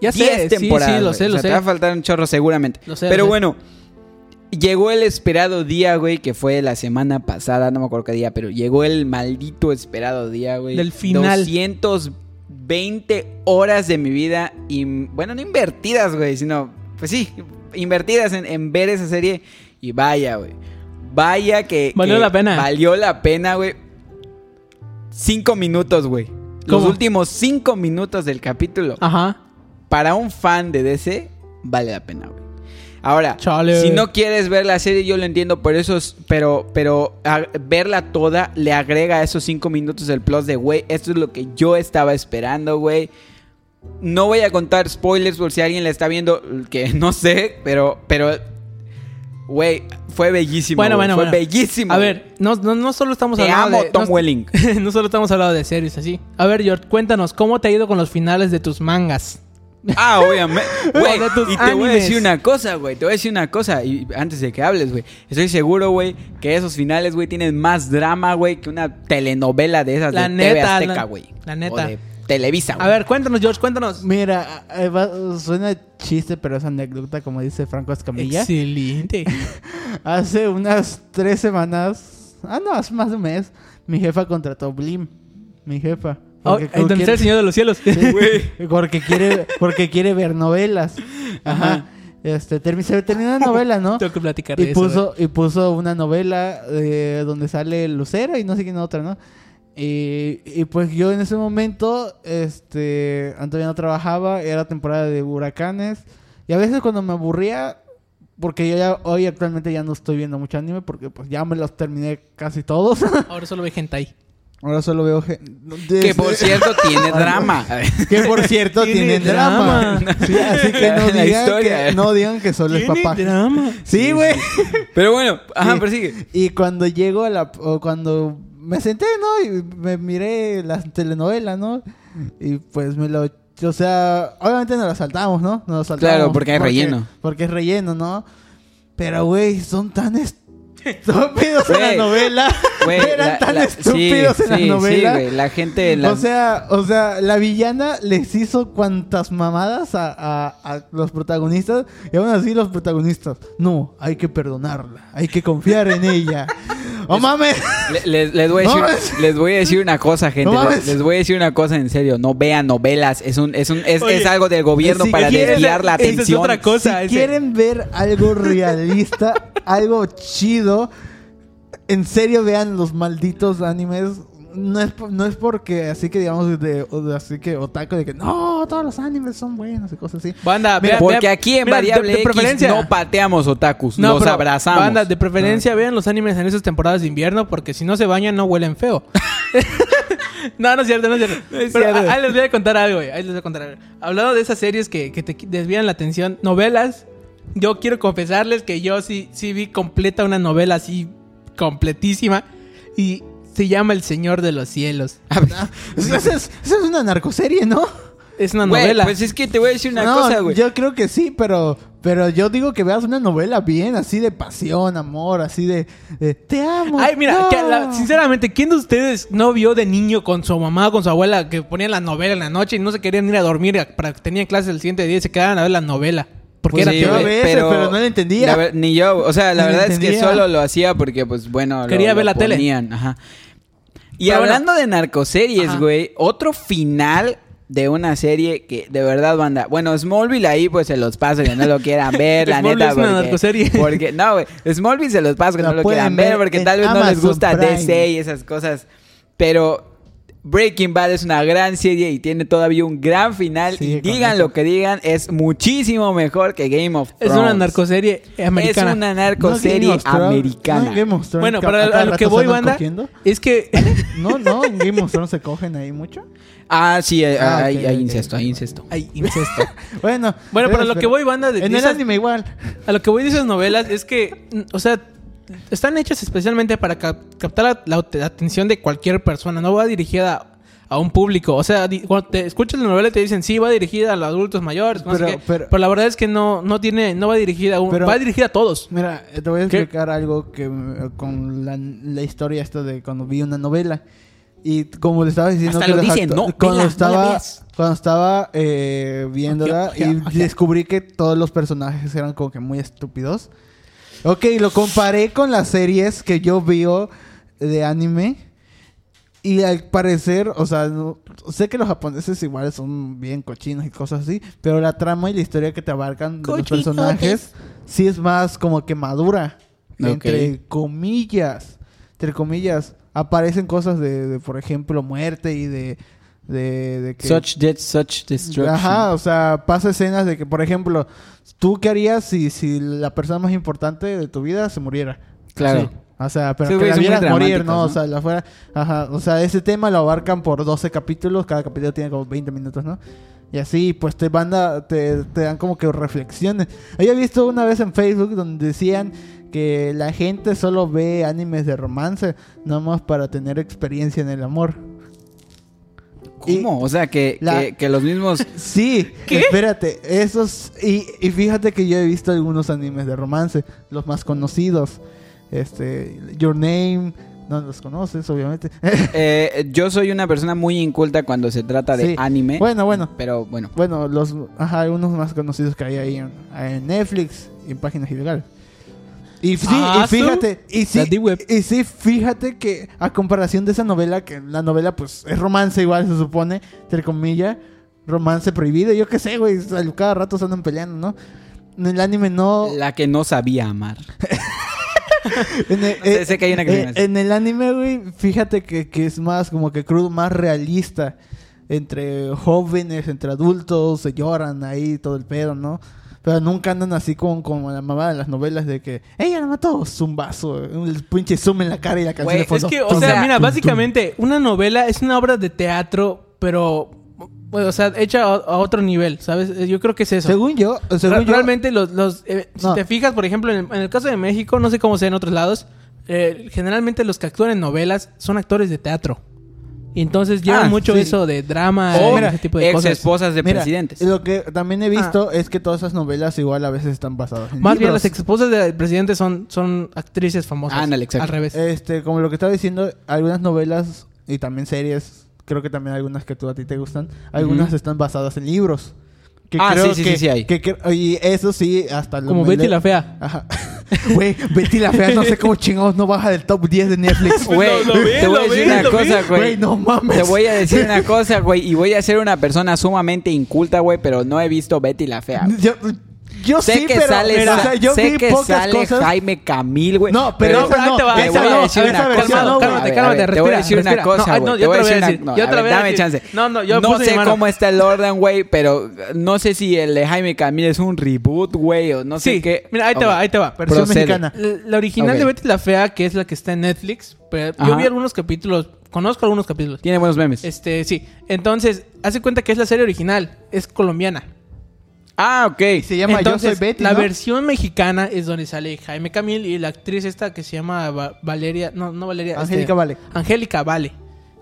ya 10 sé, sí, temporadas. sí, lo sé, lo sea, sé. Te va a faltar un chorro seguramente. Lo sé, lo Pero sé. Llegó el esperado día, güey, que fue la semana pasada, no me acuerdo qué día, pero llegó el maldito esperado día, güey. Del final. 220 horas de mi vida, y bueno, no invertidas, güey, sino, pues sí, invertidas en, en ver esa serie. Y vaya, güey. Vaya que. Valió que la pena. Valió la pena, güey. Cinco minutos, güey. Los últimos cinco minutos del capítulo. Ajá. Para un fan de DC, vale la pena, güey. Ahora, Chale. si no quieres ver la serie, yo lo entiendo, por eso es- pero, pero a- verla toda le agrega a esos cinco minutos el plus de, güey, esto es lo que yo estaba esperando, güey. No voy a contar spoilers por si alguien la está viendo, que no sé, pero, pero, güey, fue bellísimo. Bueno, bueno, fue bueno. bellísimo. A ver, no, no, no solo estamos te hablando amo, de... Tom no, Welling. no solo estamos hablando de series así. A ver, George, cuéntanos, ¿cómo te ha ido con los finales de tus mangas? Ah, obviamente. Güey, y te voy a decir una cosa, güey. Te voy a decir una cosa. Y antes de que hables, güey. Estoy seguro, güey, que esos finales, güey, tienen más drama, güey, que una telenovela de esas La de TV neta, Azteca, la- güey. la neta. O de Televisa, A güey. ver, cuéntanos, George, cuéntanos. Mira, eh, va- suena chiste, pero es anécdota, como dice Franco Escamilla. Excelente. Hace unas tres semanas, ah, no, hace más de un mes, mi jefa contrató Blim. Mi jefa. Oh, Porque ¿en ¿Dónde está quiere- el Señor de los Cielos? Sí, porque quiere, porque quiere ver novelas. Ajá. Ajá. Este, se terminó la novela, ¿no? Tengo que platicar de Y eso. puso, y puso una novela eh, donde sale Lucero y no sé quién otra, ¿no? Y, y pues yo en ese momento, este, todavía no trabajaba, era temporada de huracanes. Y a veces cuando me aburría, porque yo ya hoy actualmente ya no estoy viendo mucho anime, porque pues ya me los terminé casi todos. Ahora solo ve hentai. Ahora solo veo... gen- Que desde- por cierto tiene drama. que por cierto Tiene tienen drama. drama. Sí, así que no digan, historia. que, no digan que solo es Tiene papá. drama. Sí, güey. Pero bueno, ajá, Sí. persigue. Y cuando llego a la... O cuando me senté, ¿no? Y me miré las telenovelas, ¿no? Y pues me lo... O sea, obviamente nos lo saltamos, ¿no? Nos lo saltamos. Claro, porque hay relleno. Porque es relleno, ¿no? Pero, güey, son tan estúpidos en la novela. Güey, Eran la- tan la- estúpidos sí, en la sí, novela. Sí, güey, la gente... la- O sea, o sea, la villana les hizo cuantas mamadas a, a- a los protagonistas y aún así los protagonistas, no, hay que perdonarla, hay que confiar en ella. ¡Oh mames! Le- les, les voy a No decir, les voy a decir una cosa, gente. No les, mames. les voy a decir una cosa en serio. No vean novelas. Es un, es un, es, Oye, es algo del gobierno si para desviar la es atención. otra cosa. si ese- quieren ver algo realista, algo chido, en serio vean los malditos animes. No es, por- no es porque así que digamos de- así que otaku de que no, todos los animes son buenos y cosas así. Banda, Mira, Porque aquí en mira, Variable de, de X preferencia. no pateamos otakus, No, los pero, abrazamos. Banda, de preferencia vean los animes en esas temporadas de invierno porque si no se bañan no huelen feo. no, no es cierto, no es cierto. es Pero cierto. a- ahí les voy a contar algo, güey. Ahí les voy a contar algo. Hablando de esas series que, que te desvían la atención, novelas, yo quiero confesarles que yo sí, sí vi completa una novela así, completísima, y se llama El Señor de los Cielos. Esa es, esa es una narcoserie, ¿no? Es una Güey, novela. pues es que te voy a decir una no, cosa, güey. yo creo que sí, pero pero yo digo que veas una novela bien, así de pasión, amor, así de, de, te amo. Ay, mira, no". que la- sinceramente, ¿quién de ustedes no vio de niño con su mamá o con su abuela que ponían la novela en la noche y no se querían ir a dormir para que tenían clases el siguiente día y se quedaban a ver la novela? Porque Pues era sí, a veces, pero no la entendía. la ni yo, o sea, la Ni la verdad es que solo lo hacía porque, pues, bueno, lo- Quería lo ver la tele. ponían, Ajá. Y Pero bueno. hablando de narcoseries, güey, otro final de una serie que de verdad banda. Bueno, Smallville ahí pues se los paso que no lo quieran ver, la Smallville neta. es una porque- narcoserie. Porque, no, güey. Smallville se los paso que La no lo quieran ver porque tal vez no les gusta Prime. DC y esas cosas. Pero Breaking Bad es una gran serie y tiene todavía un gran final. Sí, y digan eso. lo que digan, es muchísimo mejor que Game of Es Thrones. una narcoserie americana. Es una No, narcoserie americana. no, Game of Thrones, Bueno, para a cada a lo que voy, banda, cogiendo. es que... No, no, en Game of Thrones se cogen ahí mucho. Ah, sí, hay, Ah, hay- hay incesto, hay incesto. Ay, incesto. Bueno, Bueno, pero a lo que voy, banda, de, En el esas- anime igual. a lo que voy de esas novelas es que, o sea, están hechas especialmente para cap- captar la, la- la atención de cualquier persona. No va dirigida a, un público. O sea, cuando te escuchas la novela y te dicen, sí, va dirigida a los adultos mayores. no sé Pero- qué. pero- pero, la verdad es que no, no tiene, no va dirigida a un, Pero- va dirigida a todos. Mira, te voy a ¿Qué? explicar algo que eh, con la, la historia esta de cuando vi una novela. Y como le estaba diciendo Hasta que lo los dicen, acto- no, cuando vela, no la estaba cuando estaba eh, viéndola y descubrí que todos los personajes eran como que muy estúpidos. Ok, lo comparé con las series que yo veo de anime. Y al parecer, o sea, no- sé que los japoneses igual son bien cochinos y cosas así, pero la trama y la historia que te abarcan de los personajes sí es más como que madura. entre comillas, entre comillas, aparecen cosas de, de, por ejemplo, muerte y de... De, de que, Such death, such destruction. Ajá, o sea, pasa escenas de que, por ejemplo, ¿tú qué harías si, si la persona más importante de tu vida se muriera? Claro. Sí. O sea, pero Sí, que la vieras morir, ¿no? O sea, la fuera... Ajá, o sea, ese tema lo abarcan por 12 capítulos, cada capítulo tiene como 20 minutos, ¿no? Y así, pues te manda, te, te dan como que reflexiones. Había visto una vez en Facebook donde decían que la gente solo ve animes de romance, nada más para tener experiencia en el amor. ¿Cómo? O sea, que, La- que, que los mismos... Sí, espérate, esos y, y fíjate que yo he visto algunos animes de romance, los más conocidos, este, Your Name, no los conoces, obviamente. Eh, yo soy una persona muy inculta cuando se trata de Sí. anime. Bueno, bueno, Pero bueno. bueno, los, ajá, algunos más conocidos que hay ahí en, en Netflix y en páginas ilegales. Y sí, Ah, y fíjate, y sí, y sí, fíjate que a comparación de esa novela, que la novela pues es romance igual se supone, entre comillas, romance prohibido, yo qué sé, güey, cada rato se andan peleando, ¿no? En el anime no... La que no sabía amar. En el, sé, sé que hay una eh, en el anime, güey, fíjate que, que es más como que crudo, más realista. Entre jóvenes, entre adultos, se lloran ahí todo el pedo, ¿no? Pero nunca andan así con, con la mamá de las novelas de que ella la mató, zumbazo, un pinche zoom en la cara y la canción Güey, de Es fondo. que, o sea, mira, básicamente, una novela es una obra de teatro, pero, bueno, o sea, hecha a, a otro nivel, ¿sabes? Eh, Yo creo que es eso. Según yo, según Re- yo, Realmente, los, los, eh, No. si te fijas, por ejemplo, en el, en el caso de México, no sé cómo sea en otros lados, eh, generalmente los que actúan en novelas son actores de teatro. Y entonces llevan Ah, mucho sí. eso de drama O y ese tipo de ex cosas. esposas de mira, presidentes. lo que también he visto es que todas esas novelas igual a veces están basadas en Ah. Más bien, libros. las esposas del presidente son, son actrices famosas. Ándale, exacto. Al revés. Este, como lo que estaba diciendo, algunas novelas y también series, creo que también algunas que tú a ti te gustan, algunas están basadas en libros. Que Ah, creo sí, sí, que- sí, sí hay. que- que- y eso sí, hasta lo Como Betty la Fea. Ajá. Güey, Betty la Fea, no sé cómo chingados no baja del top 10 de Netflix. Güey, te voy a decir vi, una cosa, güey. Güey, no mames. Te voy a decir una cosa, güey. Y voy a ser una persona sumamente inculta, güey. Pero no he visto Betty la Fea. Yo, yo sé sí, que pero sale, mira, o sea, yo sé vi que pocas sale cosas. Jaime Camil, güey. No, pero, No, pero te va, te ahí voy te a va. decir una cosa. no, cálmate, A ver, cálmate, Te voy a decir una cosa, No, ay, güey. Te yo voy a decir una Dame decir. chance. No, no, yo No sé cómo está el orden, güey. Pero no sé si el de Jaime Camil es un reboot, güey. O no sé Sí, qué. mira, ahí te va, ahí te va. Versión mexicana. La, original de Betty la Fea, que es la que está en Netflix, pero yo vi algunos capítulos, conozco algunos capítulos. Tiene buenos memes. Este, sí. Entonces, hace cuenta que es la serie original, es colombiana. Ah, ok. Se llama Entonces, Yo Soy Betty, la ¿no? versión mexicana es donde sale Jaime Camil y la actriz esta que se llama Va- Valeria, no, no Valeria, este, Angélica Vale. Angélica Vale.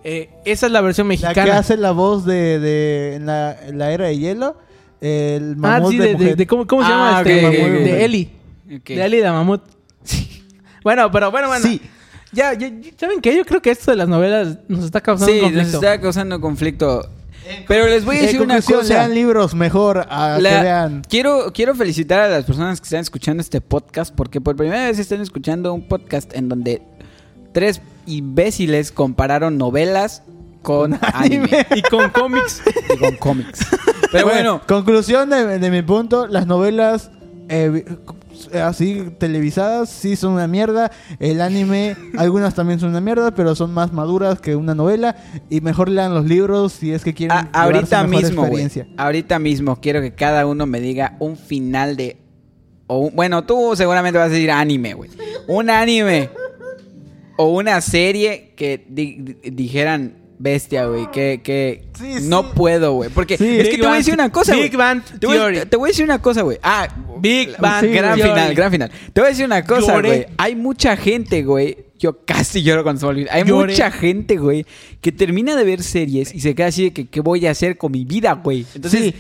Eh, esa es la versión La mexicana. que hace la voz de, de en, la, en la era de hielo, el ah, mamut sí, de, de, de- mujer. de cómo, cómo se Ah, llama ok, este, ok, de, ok, de. Eli. Ok. De Eli de Mamut. Bueno, pero bueno, bueno. Sí. Ya, ya, ya- ¿saben qué? Yo creo que esto de las novelas nos está causando Sí, un nos conflicto. está causando conflicto. Pero les voy a decir una cosa. lean libros mejor a La- que vean. quiero, quiero felicitar a las personas que están escuchando este podcast porque por primera vez están escuchando un podcast en donde tres imbéciles compararon novelas con anime Y con cómics. y con cómics. Pero bueno, conclusión de, de mi punto, las novelas eh, así televisadas sí son una mierda. El anime, algunas también son una mierda, pero son más maduras que una novela. Y mejor lean los libros si es que quieren a- llevarse ahorita mejor mismo, güey, experiencia. ahorita mismo quiero que cada uno me diga un final de o un- bueno, tú seguramente vas a decir anime, güey. Un anime o una serie que di- di- dijeran bestia, güey, que, que Sí, no sí. puedo, güey. Porque Sí. es que te voy a decir una cosa, güey. Big Bang Te voy, Theory. te voy a decir una cosa, güey. Ah, Big Bang Sí, gran Theory. final, gran final. Te voy a decir una cosa, güey. Hay mucha gente, güey. Yo casi lloro cuando se me olvida. Hay Lloré. mucha gente, güey, que termina de ver series y se queda así de que qué voy a hacer con mi vida, güey. Entonces,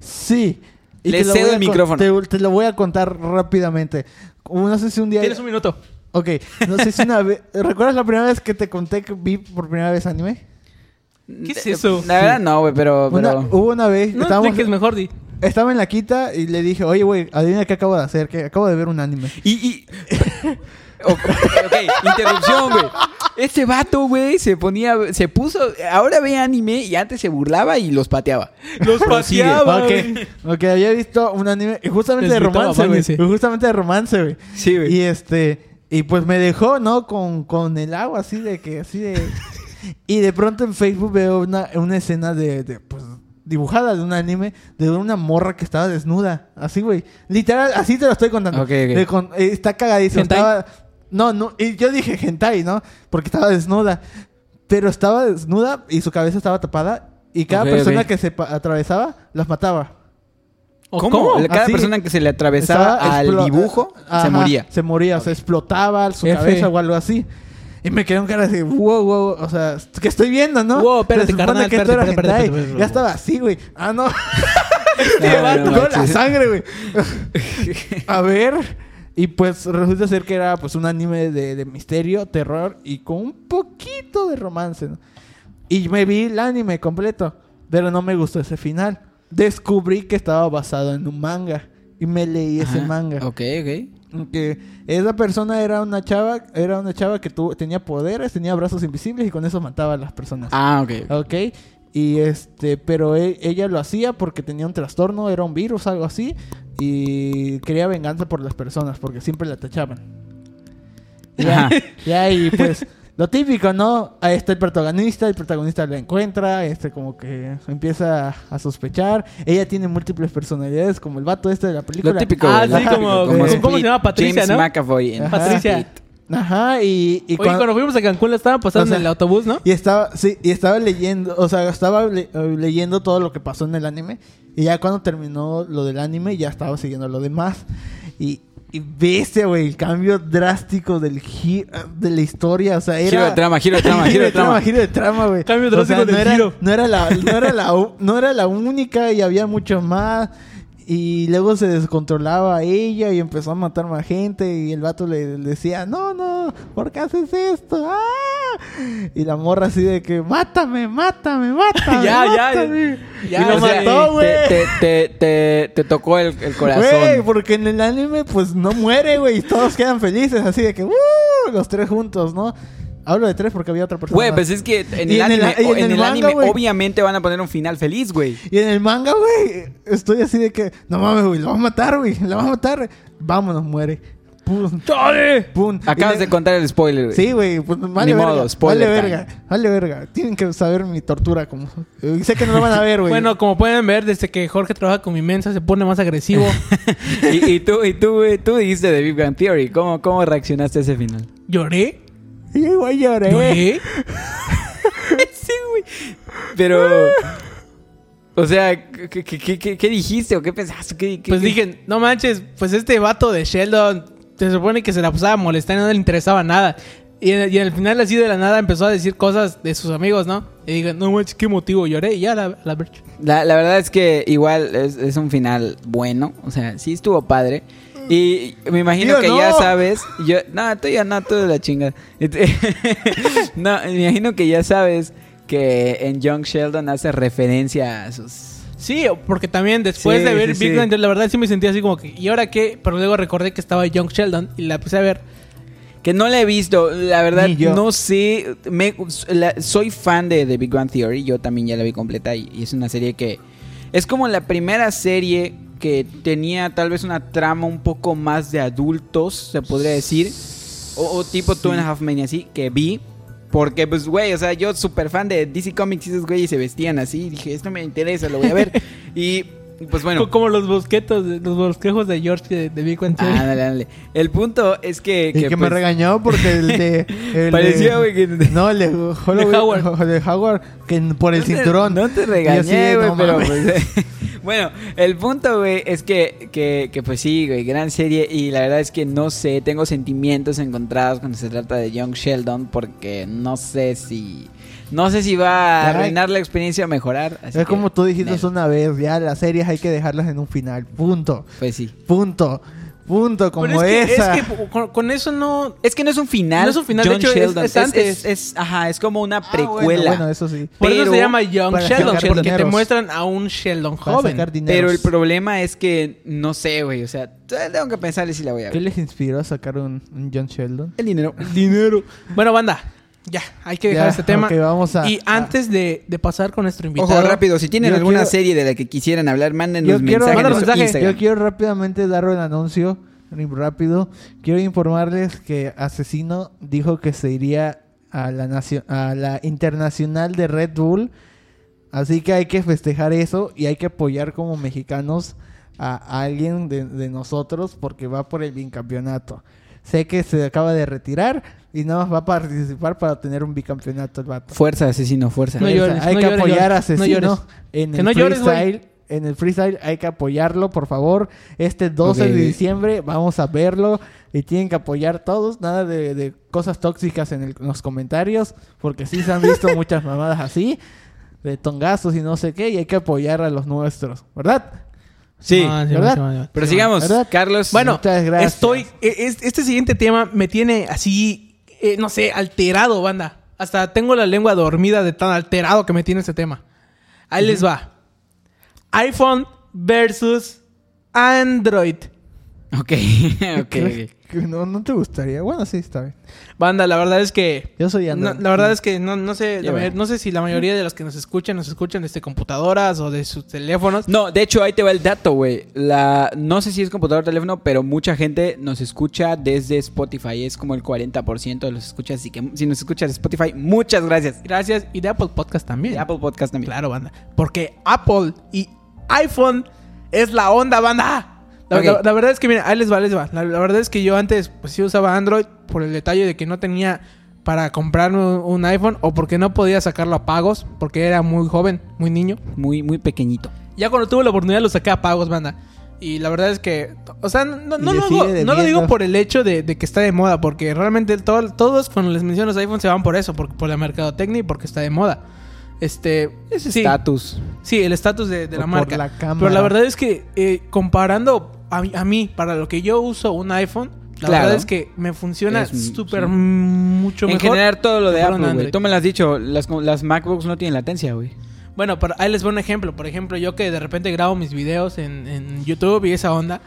sí, sí. le cedo el con- micrófono. Te, te lo voy a contar rápidamente. Como No sé si un día... Tienes un minuto. Ok, no sé si una vez... ¿Recuerdas la primera vez que te conté que vi por primera vez anime? ¿Qué es eso? La verdad no, güey, pero, Una- pero- hubo una vez... No estábamos- expliques mejor, Di. Estaba en la quita y le dije, oye, güey, adivina qué acabo de hacer, que acabo de ver un anime. Y, y... O- ok, interrupción, güey. Este vato, güey, se ponía, se puso, ahora ve anime y antes se burlaba y los pateaba. Los Prosigue. pateaba, Ok, güey. ok, había visto un anime, y justamente Les de gritaba, romance, güey. Justamente de romance, güey. Sí, güey. Y este, Y pues me dejó, ¿no? Con, con el agua, así de que, así de... y de pronto en Facebook veo una, una escena de, de, pues, dibujada de un anime de una morra que estaba desnuda. Así, güey. Literal, así te lo estoy contando. Con- eh, está cagadísimo. Estaba... No, no. Y yo dije hentai, ¿no? Porque estaba desnuda. Pero estaba desnuda y su cabeza estaba tapada. Y cada persona que se atravesaba, las mataba. ¿O ¿Cómo? ¿Cómo? Cada Así, persona que se le atravesaba al dibujo Ajá, se moría. Se moría, o sea, explotaba su F. cabeza o algo así. Y me quedé en cara de wow, wow, o sea, ¿qué estoy viendo, no? Wow, espérate, Se carnal, que espérate, espérate, hentai. espérate, espérate. Ya estaba así, güey. Ah, no. Vato, no no, la sangre, güey. A ver. Y pues resulta ser que era pues un anime de, de misterio, terror y con un poquito de romance. ¿no? Y me vi el anime completo, pero no me gustó ese final. Descubrí que estaba basado en un manga y me leí ese manga. Ok, ok. Que esa persona era una chava, era una chava que tuvo, tenía poderes, tenía brazos invisibles y con eso mataba a las personas. Ah, ok. Ok. Y este, pero e- ella lo hacía porque tenía un trastorno, era un virus, algo así. Y quería venganza por las personas porque siempre la tachaban. Ya, ya, y pues lo típico, ¿no? Ahí está el protagonista, el protagonista la encuentra, este como que empieza a sospechar. Ella tiene múltiples personalidades, como el vato este de la película. Lo típico. Ah, sí, como- como- Split, ¿cómo se llama? Patricia, James ¿no? McAvoy en Ajá. Patricia. Ajá, y, y Oye, cuando- cuando fuimos a Cancún la estaban pasando O sea, en el autobús, ¿no? Y estaba, sí, y estaba leyendo, o sea, estaba le- eh, leyendo todo lo que pasó en el anime. Y ya cuando terminó lo del anime, ya estaba siguiendo lo demás. Y, y viste, güey, el cambio drástico del gi- de la historia. O sea, era. Giro de trama, giro de trama, giro de trama. giro de trama, güey. Cambio O sea, drástico no del era, giro. No era, la, no, era la, no era la única y había mucho más. Y luego se descontrolaba ella y empezó a matar más gente. Y el vato le, le decía, no, no, ¿por qué haces esto? ¡Ah! Y la morra así de que, mátame, mátame, mátame. Ya, ya, mátame". ya, y lo o sea, mató, güey. Te, te, te, te tocó el, el corazón. Güey, porque en el anime pues no muere, güey. y Todos quedan felices, así de que, ¡uh! Los tres juntos, ¿no? Hablo de tres porque había otra persona. Güey, más. pues es que en Y el en el- anime, y en o- en el el manga, anime güey. obviamente van a poner un final feliz, güey. Y en el manga, güey, estoy así de que, no mames, güey, lo va a matar, güey, lo va a matar. Vámonos, muere. Pum, pum. Acabas de contar el spoiler, güey. Sí, güey, pues vale Ni verga. modo, spoiler vale verga, vale verga. Tienen que saber mi tortura como... Y sé que no lo van a ver, güey. Bueno, como pueden ver, desde que Jorge trabaja con mi mensa se pone más agresivo. y, y tú, y tú, güey, tú dijiste de Big Bang Theory. ¿Cómo, ¿Cómo reaccionaste a ese final? ¿Lloré? Y yo igual lloré. ¿Lloré? sí, güey. Pero... O sea, ¿qué, qué, qué- qué- dijiste o qué pensaste? ¿Qué- qué- Pues dije, no manches, pues este vato de Sheldon se supone que se la pasaba a molestar y no le interesaba nada. Y en, y en el final así de la nada empezó a decir cosas de sus amigos, ¿no? Y dije, no manches, qué motivo, lloré y ya la, la. La, la verdad es que igual es, es un final bueno. O sea, sí estuvo padre. Y me imagino Tío, que no. ya sabes. Yo, no, tú ya no, tú de la chingada. no, me imagino que ya sabes que en Young Sheldon hace referencia a sus. Sí, porque también después Sí, de ver sí, Big sí. Bang Theory, la verdad sí me sentía así como que, ¿y ahora qué? Pero luego recordé que estaba Young Sheldon y la empecé a ver. Que no la he visto, la verdad, no sé. Me, la- soy fan de, de Big Bang Theory, yo también ya la vi completa y, y es una serie que es como la primera serie que tenía tal vez una trama un poco más de adultos, se podría decir, o, o tipo Two and a Half Men y así, que vi. Porque, pues, güey, o sea, yo súper fan de DC Comics y esos güeyes se vestían así. Dije, esto me interesa, lo voy a ver. y, pues, bueno. Co- Como los bosquetos, de- los bosquejos de George de, de Big. Ah, dale, dale. El punto es que. Y que, me pues, regañó porque el de... el Parecía, de- güey, que. No, el de, Holloway- Howard. de Howard, que por el No te- cinturón. No te Y regañé, de, güey, no pero pues, Bueno, el punto, güey, es que, que, que pues sí, güey, gran serie. Y la verdad es que no sé, tengo sentimientos encontrados cuando se trata de Young Sheldon. Porque no sé si. No sé si va a arruinar la experiencia o mejorar. así Es que, como tú dijiste una vez, ya las series hay que dejarlas en un final. Punto. Pues sí. Punto. Punto. Como Pero es que, esa. es que con, con eso no... Es que no es un final. No es un final, de John hecho, es- Sheldon. es antes. es- ajá, es como una Ah, precuela. bueno, bueno, eso sí. Por eso se llama Young Sheldon, porque te muestran a un Sheldon joven. Pero el problema es que no sé, güey. O sea, tengo que pensar si la voy a ¿Qué ver. les inspiró a sacar un, un John Sheldon? El dinero. Dinero. Bueno, banda, ya, hay que dejar Ya, este tema. ok, vamos a- y antes de, de pasar con nuestro invitado... Ojo, rápido, si tienen alguna quiero- serie de la que quisieran hablar, mándenos Yo quiero, mensaje en Manda nuestro mensaje. Instagram. yo quiero rápidamente dar un anuncio rápido. Quiero informarles que Asesino dijo que se iría a la, nacio- a la internacional de Red Bull. Así que hay que festejar eso y hay que apoyar como mexicanos a, alguien de, de nosotros porque va por el bicampeonato. Sé que se acaba de retirar y nada más va a participar para tener un bicampeonato el vato. Fuerza, asesino, fuerza. No O sea, llores, hay no que llores, apoyar a No Asesino en Que el no llores, güey. freestyle. en el freestyle hay que apoyarlo, por favor. Este 12 Ok. de diciembre vamos a verlo y tienen que apoyar todos. Nada de, de cosas tóxicas en, el- en los comentarios, porque sí se han visto muchas mamadas así, de tongazos y no sé qué, y hay que apoyar a los nuestros, ¿verdad? Sí, ¿verdad? sí, sí, sí. Pero Sí, sigamos, ¿verdad? Carlos. Bueno, Muchas gracias. estoy. e- es- Este siguiente tema me tiene así, eh, no sé, alterado, banda. Hasta tengo la lengua dormida de tan alterado que me tiene este tema. Ahí les va: iPhone versus Android. Ok, ok. ¿Crees que no, no te gustaría. Bueno, sí, está bien. Banda, la verdad es que. Yo soy no, Android. la verdad es que no, no sé, Ya la no sé si la mayoría de los que nos escuchan nos escuchan desde computadoras o de sus teléfonos. No, de hecho, ahí te va el dato, güey. La, no sé si es computador o teléfono, pero mucha gente nos escucha desde Spotify. Es como el 40% de los escuchas. Así que si nos escuchas de Spotify, muchas gracias. Gracias. Y de Apple Podcast también. Y Apple Podcast también. Claro, banda. Porque Apple y iPhone es la onda, banda. La, Ok. la- la verdad es que, mira, ahí les va, les va. La, la verdad es que yo antes, pues sí usaba Android por el detalle de que no tenía para comprarme un, un iPhone o porque no podía sacarlo a pagos porque era muy joven, muy niño. Muy, muy pequeñito. Ya cuando tuve la oportunidad lo saqué a pagos, banda. Y la verdad es que, o sea, no, no, lo, digo, no lo digo por el hecho de, de que está de moda, porque realmente todo- todos cuando les menciono los iPhones se van por eso, por, por la mercadotecnia y porque está de moda. Este, Ese sí, estatus. Sí, el estatus de, la por marca. la cámara. Pero la verdad es que eh, comparando a, mí- a mí, para lo que yo uso un iPhone, la Claro. verdad es que me funciona súper sí. mucho En mejor. general, todo lo de Apple, güey. Tú me lo has dicho, las, las MacBooks no tienen latencia, güey. Bueno, pero ahí les voy un ejemplo. Por ejemplo, yo que de repente grabo mis videos en, en YouTube y esa onda.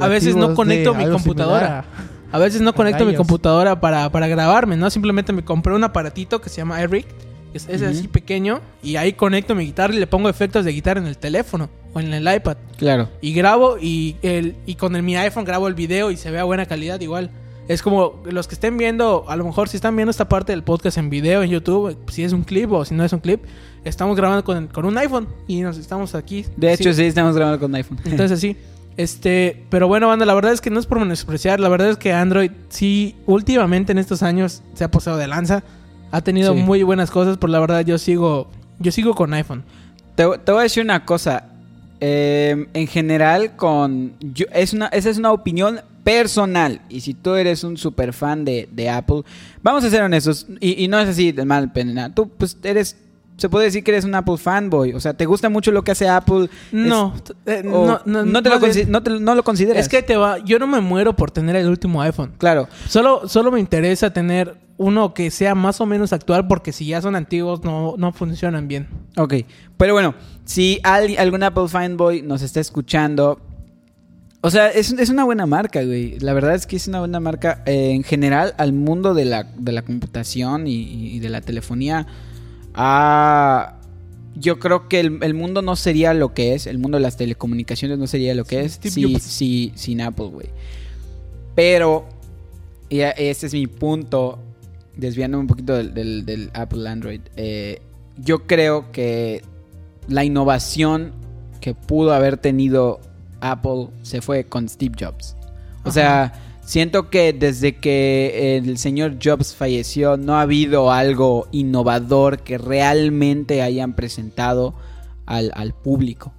A veces es no conecto mi computadora. A veces no conecto mi computadora para, para grabarme, ¿no? Simplemente me compré un aparatito que se llama Eric. Es, así pequeño. Y ahí conecto mi guitarra y le pongo efectos de guitarra en el teléfono o en el iPad. Claro. Y grabo y, el, y con el, mi iPhone grabo el video y se ve a buena calidad igual. Es como los que estén viendo, a lo mejor si están viendo esta parte del podcast en video en YouTube, si es un clip o si no es un clip, estamos grabando con, con un iPhone y nos estamos aquí. De hecho, Sí. sí, estamos grabando con iPhone. Entonces sí. Este, pero bueno, banda, la verdad es que no es por menospreciar, la verdad es que Android sí últimamente en estos años se ha pasado de lanza, ha tenido Sí. muy buenas cosas, pero la verdad yo sigo yo sigo con iPhone. Te, te voy a decir una cosa. Eh, en general, con. yo- es una, esa es una opinión personal. Y si tú eres un super fan de, de Apple, vamos a ser honestos. Y, y no es así de mal pena. Tú, pues, eres. Se puede decir que eres un Apple fanboy. O sea, te gusta mucho lo que hace Apple. es- No, eh, no, no, no te lo, no te- no lo consideras. Es que te va, yo no me muero por tener el último iPhone. Claro. Solo, solo me interesa tener uno que sea más o menos actual porque si ya son antiguos no, no funcionan bien. Ok, pero bueno, si al- algún Apple fanboy nos está escuchando, o sea, es, es una buena marca, güey. La verdad es que es una buena marca eh, en general al mundo de la, de la computación y, y de la telefonía. Ah, yo creo que el, el mundo no sería lo que es, el mundo de las telecomunicaciones no sería lo que es si, Jobs. si- sin Apple, güey. Pero, y ese es mi punto, desviándome un poquito del, del- del Apple Android. eh, yo creo que la innovación que pudo haber tenido Apple se fue con Steve Jobs. O Ajá. sea, siento que desde que el señor Jobs falleció no ha habido algo innovador que realmente hayan presentado al, al público.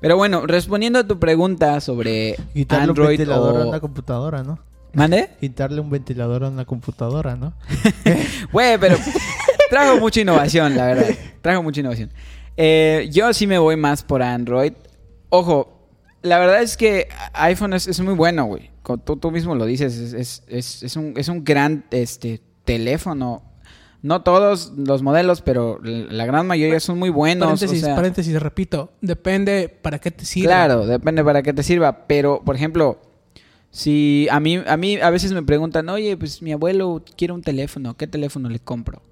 Pero bueno, respondiendo a tu pregunta sobre Quitarle un Android a o... una computadora, ¿no? ¿Mande? Quitarle un ventilador a una computadora, ¿no? Güey, pero trajo mucha innovación, la verdad. Trajo mucha innovación. Eh, yo sí me voy más por Android. Ojo, la verdad es que iPhone es, es muy bueno, güey. Tú, tú mismo lo dices, es, es- es- es un, es un gran este, teléfono. No todos los modelos, pero la gran mayoría son muy buenos. paréntesis, o sea, paréntesis, repito, depende para qué te sirva. Claro, depende para qué te sirva. Pero, por ejemplo, si a mí, a mí a veces me preguntan, oye, pues mi abuelo quiere un teléfono, ¿qué teléfono le compro?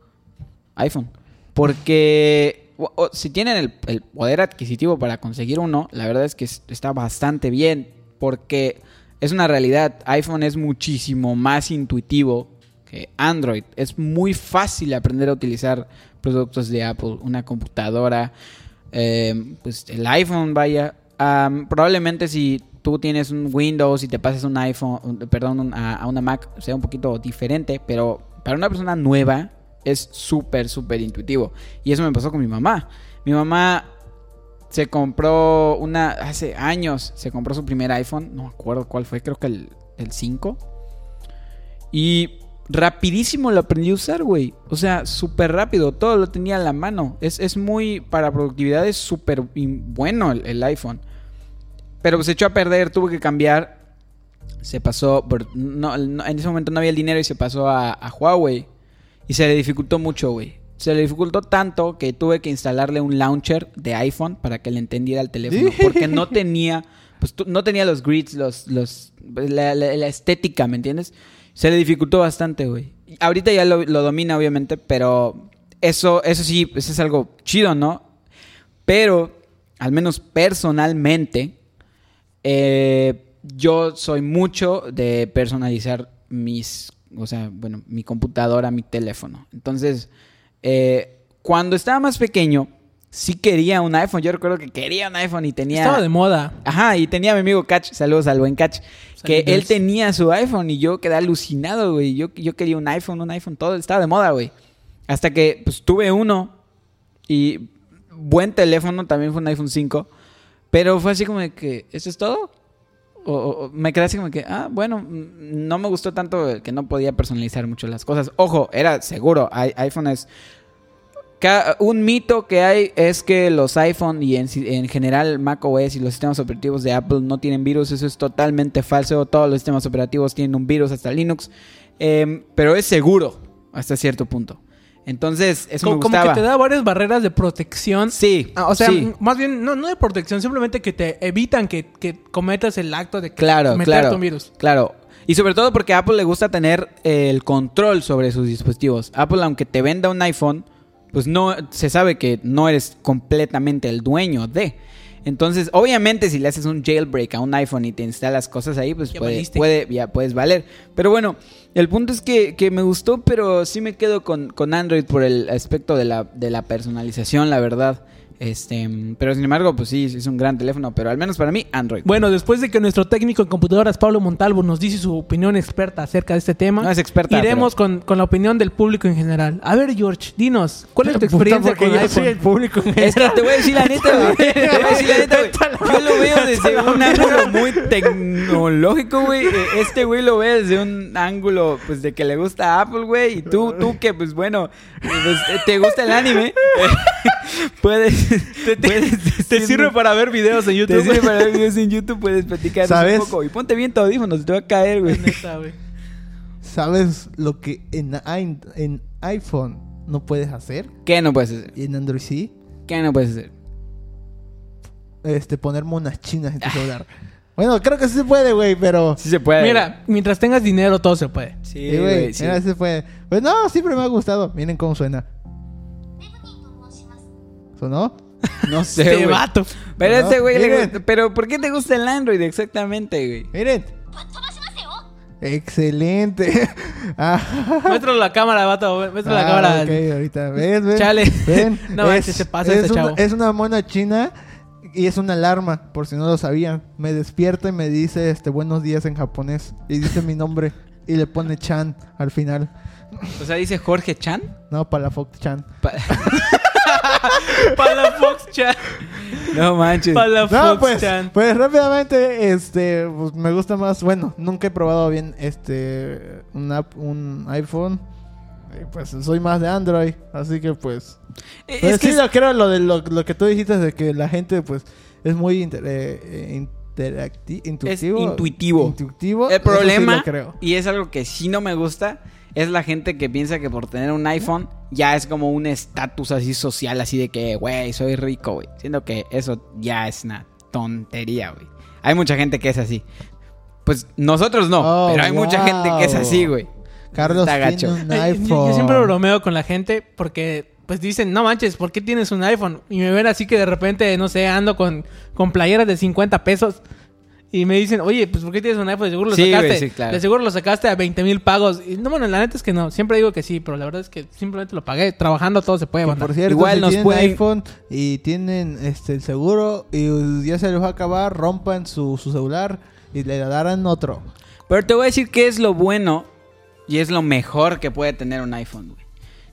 iPhone. Porque si tienen el, poder adquisitivo para conseguir uno, la verdad es que es- está bastante bien. Porque Es una realidad. iPhone es muchísimo más intuitivo que Android. Es muy fácil aprender a utilizar productos de Apple. Una computadora, eh, pues el iPhone, vaya. Probablemente si tú tienes un Windows y te pasas un iPhone, perdón, a, una Mac, sea un poquito diferente, pero para una persona nueva es súper, súper intuitivo. Y eso me pasó con mi mamá. Mi mamá se compró una, hace años, se compró su primer iPhone, no me acuerdo cuál fue, creo que el, el 5. Y rapidísimo lo aprendí a usar, güey. O sea, súper rápido, todo lo tenía a la mano. Es, es muy, para productividad es súper bueno el iPhone. Pero se echó a perder, tuvo que cambiar. Se pasó, por- no, no- en ese momento no había el dinero y se pasó a, a Huawei. Y se le dificultó mucho, güey. Se le dificultó tanto que tuve que instalarle un launcher de iPhone para que le entendiera el teléfono. Porque no tenía, pues no tenía los grids, los, los, la, la- la estética, ¿me entiendes? Se le dificultó bastante, güey. Ahorita ya lo, lo domina, obviamente, pero eso, eso sí, eso es algo chido, ¿no? Pero, al menos personalmente, eh, yo soy mucho de personalizar mis, o sea, bueno, mi computadora, mi teléfono. Entonces, eh, cuando estaba más pequeño, sí quería un iPhone. Yo recuerdo que quería un iPhone y tenía... Estaba de moda. Ajá, y tenía a mi amigo Catch, saludos al buen Catch, que él tenía su iPhone y yo quedé alucinado, güey. Yo, yo quería un iPhone, un iPhone, todo estaba de moda, güey. Hasta que pues tuve uno y buen teléfono, también fue un iPhone 5, pero fue así como de que, ¿eso es todo? O, me quedé así como que, ah, bueno, no me gustó tanto que no podía personalizar mucho las cosas. Ojo, era seguro, iPhone es un mito que hay es que los iPhone y en, en general macOS y los sistemas operativos de Apple no tienen virus. Eso es totalmente falso. Todos los sistemas operativos tienen un virus, hasta Linux. Em, pero es seguro hasta cierto punto. Entonces, eso me como gustaba. que te da varias barreras de protección. Sí, Ah, o sea, sí. más bien, no, no de protección, simplemente que te evitan que, que cometas el acto de Claro, meterte claro. un virus. Claro. Y sobre todo porque a Apple le gusta tener eh, el control sobre sus dispositivos. Apple, aunque te venda un iPhone, pues no se sabe que no eres completamente el dueño de. Entonces, obviamente, si le haces un jailbreak a un iPhone y te instalas cosas ahí, pues Ya puede, valiste. puede- ya puedes valer. Pero bueno, el punto es que, que me gustó, pero sí me quedo con, con Android por el aspecto de la, de la personalización, la verdad. Este, pero sin embargo, pues sí, es un gran teléfono, pero al menos para mí, Android. Bueno, después de que nuestro técnico en computadoras, Pablo Montalvo, nos dice su opinión experta acerca de este tema, No es experta, iremos con, con la opinión del público en general. A ver, George, dinos, ¿cuál es tu experiencia con yo soy el público en Es que te voy a decir la neta, güey. Te voy a decir la neta, güey. Yo lo veo desde un ángulo muy tecnológico, güey. Eh, Este güey lo ve desde un ángulo, pues, de que le gusta Apple, güey. Y tú, tú que, pues, bueno, pues, te gusta el anime. puedes, Te sirve para ver videos en Te YouTube. sirve para ver videos en YouTube, puedes platicar ¿Sabes? un poco. Y ponte bien tu audífonos, te va a caer, güey. ¿Sabes lo que en, iPhone no puedes hacer? ¿Qué no puedes hacer? Y en Android sí. ¿Qué no puedes hacer? Este, poner monas chinas en tu celular. Bueno, creo que sí se puede, güey, pero... Sí se puede. Mira, mientras tengas dinero, todo se puede. Sí, Sí, güey, güey, sí. mira, sí se puede. Pues no, siempre me ha gustado. Miren cómo suena. ¿Sonó? No sé, Este güey. vato. Pero No, este güey le gusta- Pero ¿por qué te gusta el Android exactamente, güey? Miren. Excelente. Ah, Muéstralo la cámara, vato. Muéstralo la ah, cámara. ok, ahorita. ¿Ves, ves? Chale. Ven, No manches, se pasa este una, chavo. Es una mona china y es una alarma, por si no lo sabían. Me despierta y me dice este buenos días en japonés. Y dice mi nombre. Y le pone Chan al final. O sea, dice Jorge Chan. No, para la Fox Chan. Pa- Para la Fox Chan. no manches. Para la No, Fox pues, Chan. pues rápidamente, este, pues, me gusta más, bueno, nunca he probado bien, este, un, app- un iPhone, y, pues soy más de Android, así que pues, Es pues, que sí, es- lo creo, lo de lo, lo que tú dijiste de que la gente, pues, es muy inter- eh, interacti- intuitivo. intuitivo. Intuitivo. el sí problema, lo creo. y es algo que sí no me gusta, es la gente que piensa que por tener un iPhone ya es como un estatus así social, así de que, güey, soy rico, güey. Siendo que eso ya es una tontería, güey. Hay mucha gente que es así. Pues nosotros no, Oh, pero hay mucha gente que es así, güey. Carlos Está tiene gacho. un iPhone. Yo, yo siempre bromeo con la gente porque pues dicen, no manches, ¿por qué tienes un iPhone? Y me ven así que de repente, no sé, ando con, con playeras de 50 pesos. Y me dicen, oye, pues ¿por qué tienes un iPhone? De seguro lo Sí, sacaste. sí, claro. De seguro lo sacaste a 20 mil pagos. Y no, bueno, la neta es que no. Siempre digo que sí, pero la verdad es que simplemente lo pagué. Trabajando todo se puede, banda. por cierto, Igual si nos tienen pueden- iPhone y tienen este el seguro y ya se les va a acabar, rompan su, su celular y le darán otro. Pero te voy a decir qué es lo bueno y es lo mejor que puede tener un iPhone, güey.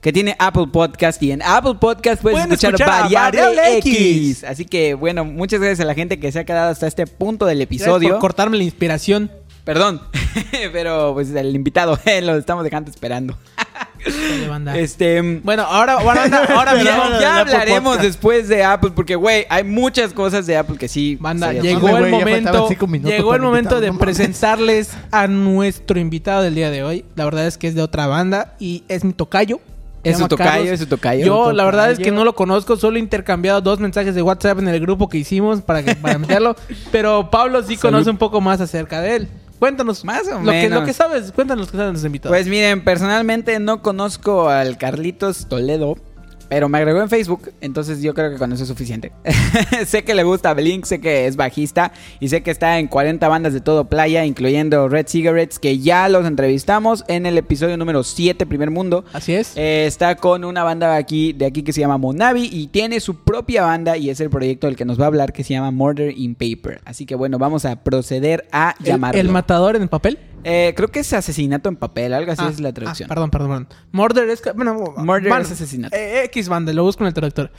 Que tiene Apple Podcast y en Apple Podcast puedes Pueden escuchar, escuchar Variable, Variable X. X. Así que, bueno, muchas gracias a la gente que se ha quedado hasta este punto del Gracias episodio. por cortarme la inspiración. Perdón, pero pues el invitado eh, lo estamos dejando esperando. Este, Bueno, ahora, ahora, ahora ya, hablaremos después de Apple porque, güey, hay muchas cosas de Apple que sí. Banda, llegó el momento, llegó el momento de no presentarles a nuestro invitado del día de hoy. La verdad es que es de otra banda y es mi tocayo. Es su tocayo, Carlos. es su tocayo. Yo, la verdad es que no lo conozco, solo he intercambiado dos mensajes de WhatsApp en el grupo que hicimos para, que, para meterlo. pero Pablo sí Salud. conoce un poco más acerca de él. Cuéntanos. Más o lo Que, lo que sabes, cuéntanos que saben los invitados. Pues miren, personalmente no conozco al Carlitos Toledo, pero me agregó en Facebook, entonces yo creo que con eso es suficiente. sé que le gusta Blink, sé que es bajista y sé que está en 40 bandas de todo playa, incluyendo Red Cigarettes, que ya los entrevistamos en el episodio número 7, Primer Mundo. Así es. Eh, está con una banda aquí, de aquí que se llama Monavi y tiene su propia banda y es el proyecto del que nos va a hablar que se llama Murder in Paper. Así que bueno, vamos a proceder a El- llamarlo. el, matador en el papel. Eh, creo que es asesinato en papel, algo así Ah, es la ah, traducción. perdón, perdón, perdón. Murder es. que- Bueno, Murder van- es asesinato. eh, X banda, lo busco en el traductor.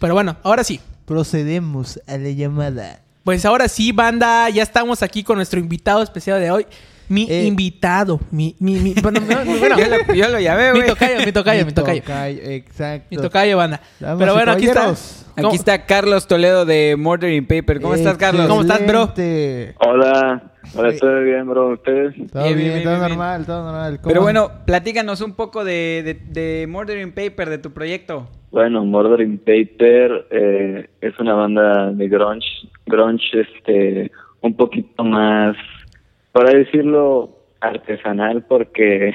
Pero bueno, ahora sí. Procedemos a la llamada. Pues ahora sí, banda, ya estamos aquí con nuestro invitado especial de hoy. Mi Eh. invitado. Mi, mi, mi, bueno, no, no, bueno, yo, lo, yo lo llamé, mi güey. tocayo, mi tocayo, mi tocayo. exacto. Mi tocayo, banda. Pero bueno, aquí está. Aquí está Carlos Toledo de Murder in Paper. ¿Cómo estás, Carlos? ¿Cómo estás, bro? Hola, hola, estoy bien, bro. ¿Ustedes? Todo Bien, bien, bien, todo bien, bien. normal, todo normal. ¿Cómo- Pero bueno, platícanos un poco de, de, de Murder in Paper, de tu proyecto. Bueno, Murder in Paper eh, es una banda de grunge, grunge este, un poquito más, para decirlo, artesanal porque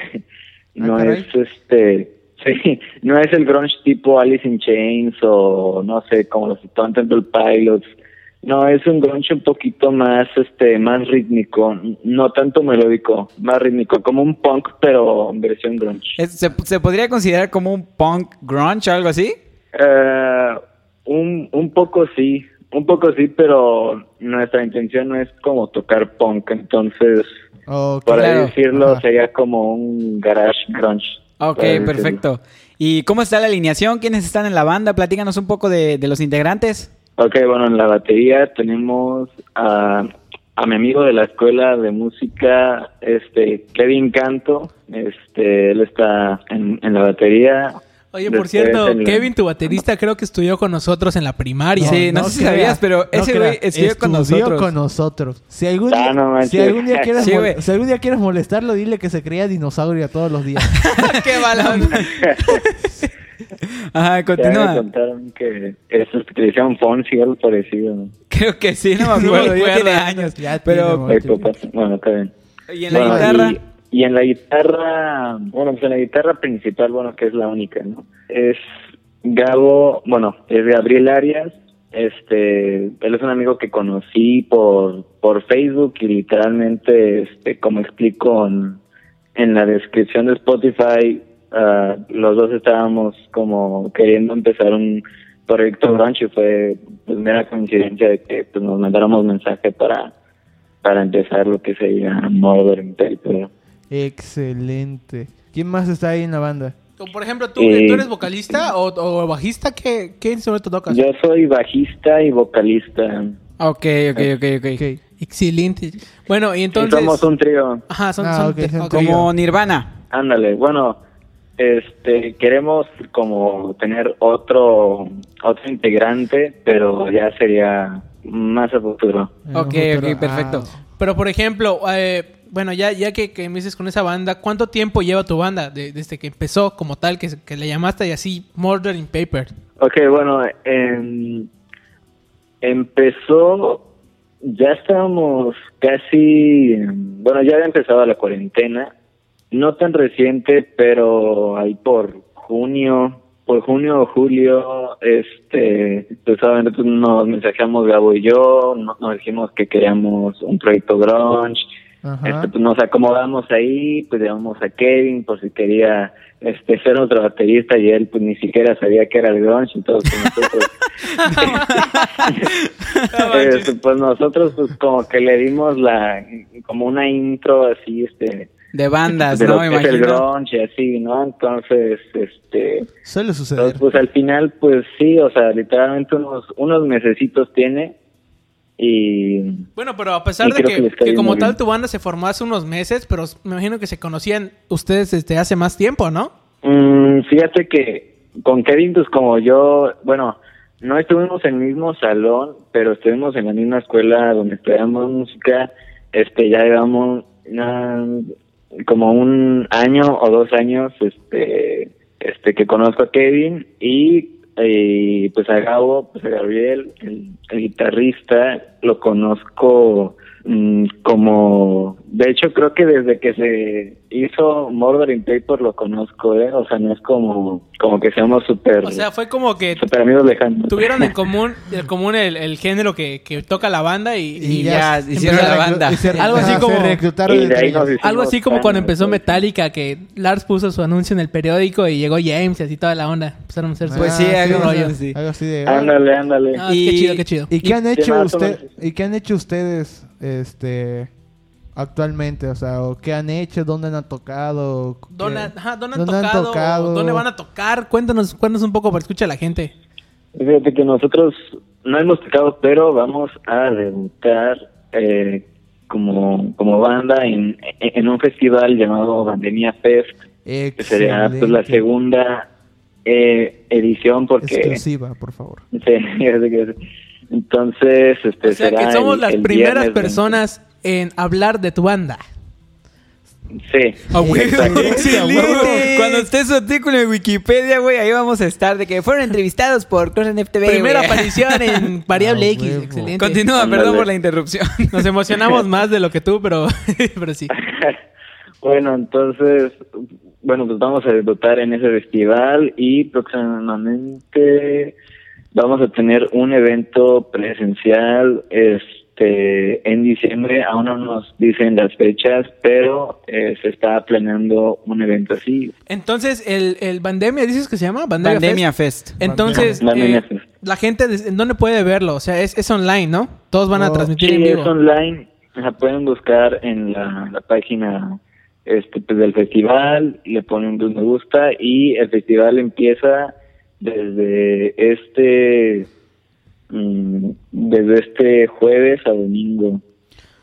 no Ah, caray. es este, sí, no es el grunge tipo Alice in Chains o no sé, como los Stone Temple Pilots. No, es un grunge un poquito más, este, más rítmico, no tanto melódico, más rítmico, como un punk, pero en versión grunge. ¿Se, se podría considerar como un punk grunge algo así? Eh, un, un poco sí, un poco sí, pero nuestra intención no es como tocar punk, entonces, Ok. para Claro. decirlo, Ajá. sería como un garage grunge. Ok, perfecto. ¿Y cómo está la alineación? ¿Quiénes están en la banda? Platícanos un poco de, de los integrantes. Ok, bueno, en la batería tenemos a, a mi amigo de la escuela de música, este Kevin Canto, este él está en, en la batería. Oye, por cierto, Kevin, tu baterista, creo que estudió con nosotros en la primaria. Sí, no sé si sabías, pero ese güey escribió con Estudió nosotros. con nosotros. Si algún, Ah, día, no manches. si algún día quieres Sí, si algún día quieres molestarlo, dile que se creía dinosaurio todos los días. ¡Qué bala! Ajá, Ya me continúa. contaron que eso decían Fonsi algo parecido. ¿no? Creo que sí, no me acuerdo, ya tiene años. Ya Pero, tiene. Bueno, está bien. ¿y en la Bueno, guitarra? Y, y en la guitarra, bueno, pues en la guitarra principal, bueno, que es la única, ¿no? Es Gabo, bueno, es Gabriel Arias. Este, él es un amigo que conocí por, por Facebook y literalmente, este, como explico en, en la descripción de Spotify, ah, los dos estábamos como queriendo empezar un proyecto grunge y fue pues mera coincidencia de que pues, nos mandáramos mensaje para para empezar lo que sería Murder in Paper. Excelente. ¿Quién más está ahí en la banda? Por ejemplo, ¿tú, Eh, ¿tú eres vocalista o, o bajista? ¿Qué, ¿Qué instrumento tocas? Yo soy bajista y vocalista. Ok, ok, ok, ok. Ok. Excelente. Bueno, y Y entonces... somos un trío. Ajá, son... Ah, son- ok, son ok. Como Nirvana. Ándale, bueno, este queremos como tener otro otro integrante, pero ya sería más a futuro. Ok, perfecto. Ah, Pero, por ejemplo, eh, bueno, ya, ya que, que me dices con esa banda, ¿cuánto tiempo lleva tu banda de- desde que empezó como tal, que, que le llamaste y así, Murder in Paper? Ok, bueno, em, empezó, ya estábamos casi, em, bueno, ya había empezado la cuarentena, no tan reciente, pero ahí por junio, por junio o julio, este, pues solamente pues, nos mensajamos Gabo y yo, no- nos dijimos que queríamos un proyecto grunge, este, pues nos acomodamos ahí, pues llamamos a Kevin por si quería este ser nuestro baterista y él pues ni siquiera sabía que era el grunge, entonces pues, nosotros este, pues nosotros pues como que le dimos la como una intro así este De bandas, de ¿no? que es el grunge y así, ¿no? Entonces, este Suele suceder. entonces, pues al final pues sí, o sea, literalmente unos unos mesecitos tiene y Bueno, pero a pesar de que, como tal tu banda se formó hace unos meses, pero me imagino que se conocían ustedes desde hace más tiempo, ¿no? Mm, fíjate que con Kevin, pues como yo, bueno, no estuvimos en el mismo salón, pero estuvimos en la misma escuela donde estudiamos música, este, ya llevamos como un año o dos años, este, este, que conozco a Kevin y, eh, pues a Gabo, pues a Gabriel, el, guitarrista, lo conozco mm, como, de hecho creo que desde que se hizo Murder in Paper lo conozco, ¿eh? O sea, no es como, como que seamos súper, O sea, fue como que súper amigos lejanos. tuvieron en común, en común el, el género que, que toca la banda y, Y ya hicieron la banda. y se- Algo así como- algo así como cuando empezó. Metallica, que Lars puso su anuncio en el periódico y llegó James y así toda la onda. Empezaron a hacer su Pues sí, Ah, algo rollo. así. Algo así de... Ándale, ándale. No, qué Y- chido, qué chido. ¿Y qué han hecho usted y qué han hecho ustedes este actualmente? O sea, ¿o ¿qué han hecho? ¿Dónde han tocado? ¿Qué- ¿Dónde, ajá, ¿dónde han, ¿Dónde han tocado? tocado? ¿Dónde van a tocar? Cuéntanos, cuéntanos un poco para escuchar a la gente. Fíjate que nosotros no hemos tocado, pero vamos a debutar eh, como, como banda en, en un festival llamado Bandemia Fest, que sería pues, la Excelente. segunda eh, edición porque... exclusiva, por favor. Sí, fíjate que- entonces, este O sea será que somos el- las el primeras personas en hablar de tu banda. 20. Sí. Güey. Excelente. Cuando esté su artículo en Wikipedia, güey, ahí vamos a estar de que fueron entrevistados por Cross FTV. Primera güey. aparición en Variable Ah, X. huevo. Excelente. Continúa, perdón por la interrupción. Nos emocionamos más de lo que tú, pero, pero sí. bueno, entonces, bueno, pues vamos a debutar en ese festival y próximamente vamos a tener un evento presencial este en diciembre. Aún no nos dicen las fechas, pero eh, se está planeando un evento así. Entonces, el, el Bandemia, ¿dices que se llama? Bandemia, Pandemia Fest. Fest. Entonces, Bandemia eh, Fest. la gente, des- ¿en dónde puede verlo? O sea, es, es online, ¿no? Todos van a transmitir Sí, en es vivo. online. La pueden buscar en la, la página este, pues, del festival, le ponen un me gusta y el festival empieza desde este mm, desde este jueves a domingo.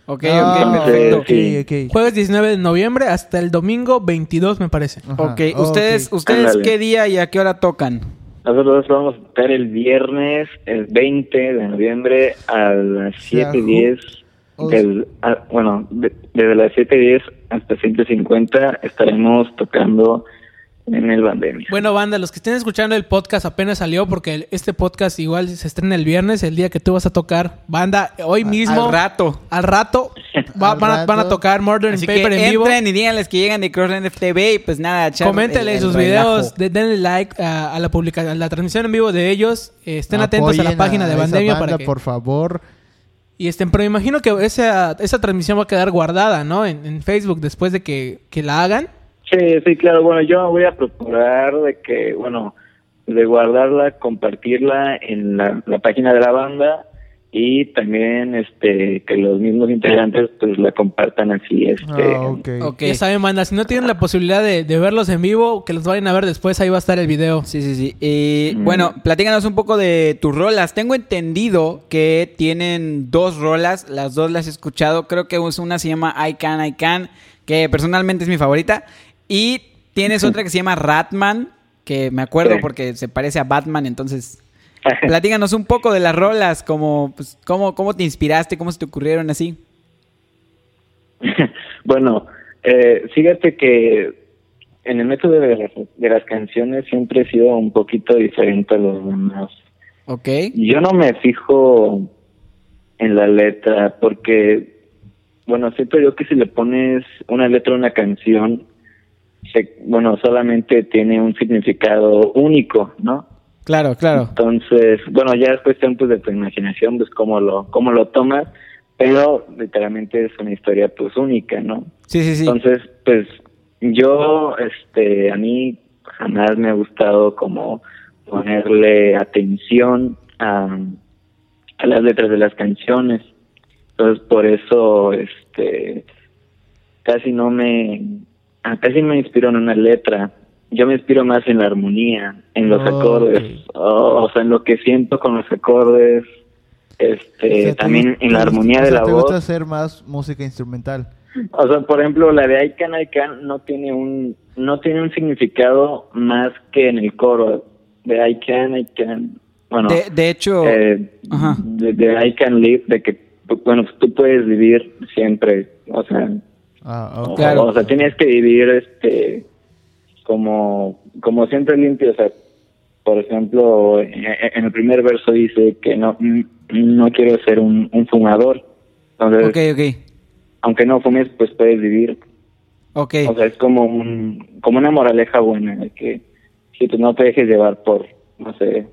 Ok, Ah, ok, perfecto. ok, ok. Jueves 19 de noviembre hasta el domingo 22, me parece. Ajá, Ok, ¿ustedes, ¿ustedes Ándale. qué día y a qué hora tocan? Nosotros vamos a estar el viernes, el 20 de noviembre a las sea, 7.10. o- del- ah, bueno, de- desde las 7.10 hasta 150 estaremos tocando en el Bandemia. Bueno, banda, los que estén escuchando el podcast apenas salió porque este podcast igual se estrena el viernes, el día que tú vas a tocar. Banda, hoy mismo, Al rato. al rato, va- Al van, a, van a rato. tocar Murder in Así Paper que en vivo. entren y díganles que llegan de Crossland FTV y pues nada, echar Coméntenle sus relajo. videos, de- denle like a, a la publicación, a la transmisión en vivo de ellos. eh, estén atentos a la página de Bandemia banda, para que por favor. y estén. Pero me imagino que esa, esa transmisión va a quedar guardada, ¿no? En, en Facebook después de que, que la hagan. Sí, sí, claro. Bueno, yo voy a procurar de que, bueno, de guardarla, compartirla en la, la página de la banda y también este que los mismos integrantes pues la compartan así este Ah, ok. Ok. Ya saben, banda, si no tienen la posibilidad de, de verlos en vivo, que los vayan a ver después, ahí va a estar el video. Sí, sí, sí. Y Mm. bueno, platícanos un poco de tus rolas. Tengo entendido que tienen dos rolas, las dos las he escuchado. Creo que una se llama I Can, I Can, que personalmente es mi favorita. Y tienes otra que se llama Ratman, que me acuerdo porque se parece a Batman, entonces... Platícanos un poco de las rolas, como, pues, cómo, cómo te inspiraste, cómo se te ocurrieron así. bueno, eh, fíjate que en el método de las, de las canciones siempre he sido un poquito diferente a los demás. Ok. Yo no me fijo en la letra porque, bueno, siento yo que si le pones una letra a una canción, se- bueno, solamente tiene un significado único, ¿no? Claro, claro. Entonces, bueno, ya es cuestión pues de tu imaginación, pues cómo lo, cómo lo tomas, pero literalmente es una historia pues única, ¿no? Sí, sí, sí. Entonces, pues yo, este, a mí jamás me ha gustado como ponerle atención a, a las letras de las canciones. Entonces, por eso, este, casi no me, ah, casi me inspiro en una letra. Yo me inspiro más en la armonía, en los Ok. acordes, o, o sea, en lo que siento con los acordes, este, O sea, ¿te también gusta- en la te armonía o de sea, la ¿Te voz. gusta hacer más música instrumental? O sea, por ejemplo, la de I Can, I Can no tiene un no tiene un significado más que en el coro de I Can, I Can. Bueno, De, de hecho, eh, Ajá. de, de I Can Live, de que, bueno, tú puedes vivir siempre, o sea, Ah, o- ok. Claro. o, sea, tienes que vivir este como como siempre limpio, o sea, por ejemplo, en, en el primer verso dice que no no quiero ser un, un fumador. Entonces, ok, ok. aunque no fumes, pues puedes vivir. Ok. O sea, es como un, como una moraleja buena, de que si tú no te dejes llevar por, no sé,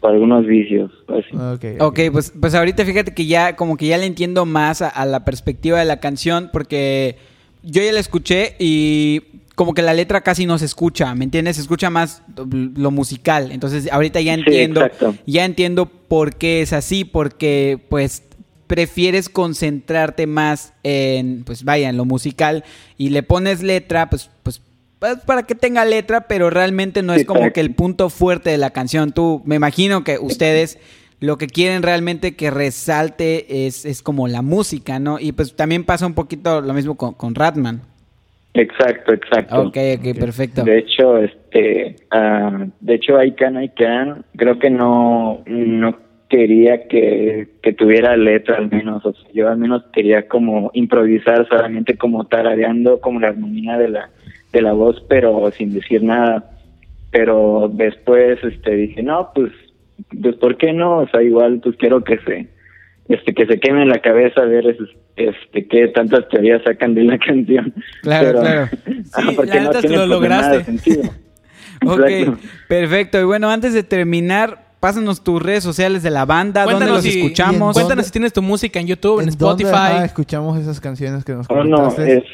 por algunos vicios. Así. Ok, Ok, pues, pues ahorita fíjate que ya como que ya le entiendo más a, a la perspectiva de la canción porque yo ya la escuché y como que la letra casi no se escucha, ¿me entiendes? Se escucha más lo musical. Entonces ahorita ya entiendo, ya entiendo por qué es así, porque pues prefieres concentrarte más en, pues vaya, en lo musical y le pones letra, pues pues, para que tenga letra, pero realmente no es como que el punto fuerte de la canción. Tú, me imagino que ustedes lo que quieren realmente que resalte es, es como la música, ¿no? Y pues también pasa un poquito lo mismo con, con Ratman. Exacto, exacto. Ok, ok, perfecto. De hecho, este, ah, de hecho, I Can, I Can, creo que no, no quería que, que tuviera letra al menos, o sea, yo al menos quería como improvisar solamente como tarareando como la armonía de la, de la voz, pero sin decir nada. Pero después, este, dije, no, pues, pues, ¿por qué no? O sea, igual, pues quiero que se, este, que se queme en la cabeza a ver, es- este, qué tantas teorías sacan de la canción. Claro, claro. Ah, Sí, porque la no que tiene lo lograste. sentido. Ok, Exacto. perfecto. Y bueno, antes de terminar, pásanos tus redes sociales de la banda, dónde Cuéntanos los si, escuchamos. cuéntanos si tienes tu música en YouTube, en, ¿En dónde, Spotify. ajá, escuchamos esas canciones que nos Oh, no, comentaste? es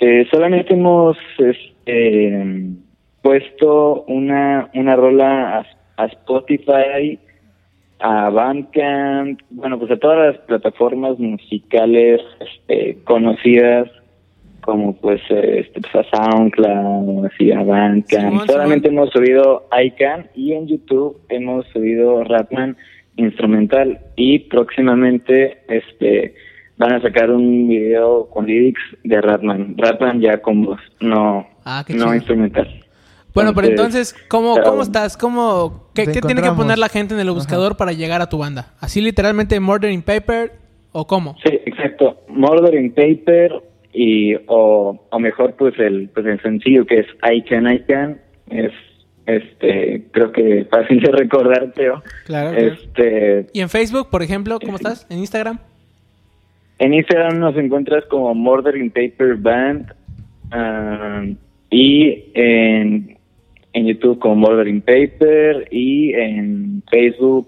que solamente hemos este, puesto una, una rola a, a Spotify, a Bandcamp, bueno, pues a todas las plataformas musicales este, conocidas, como pues, eh, este, pues a SoundCloud, así a Bandcamp. Solamente hemos subido ICANN y en YouTube hemos subido Ratman instrumental y próximamente este van a sacar un video con lyrics de Ratman. Ratman ya con voz, no, Ah, no chido. instrumental. Bueno, pero entonces, ¿cómo, pero- cómo estás? ¿Cómo, qué, qué tiene que poner la gente en el buscador para llegar a tu banda? ¿Así literalmente Murdering Paper o cómo? Sí, exacto. Murder in Paper y o, o mejor pues el pues el sencillo que es I Can I Can es este creo que fácil de recordar creo. Claro, claro. Este ¿Y en Facebook, por ejemplo, cómo estás? ¿En Instagram? En Instagram nos encuentras como Murder in Paper Band ah, y en en YouTube como Murder in Paper y en Facebook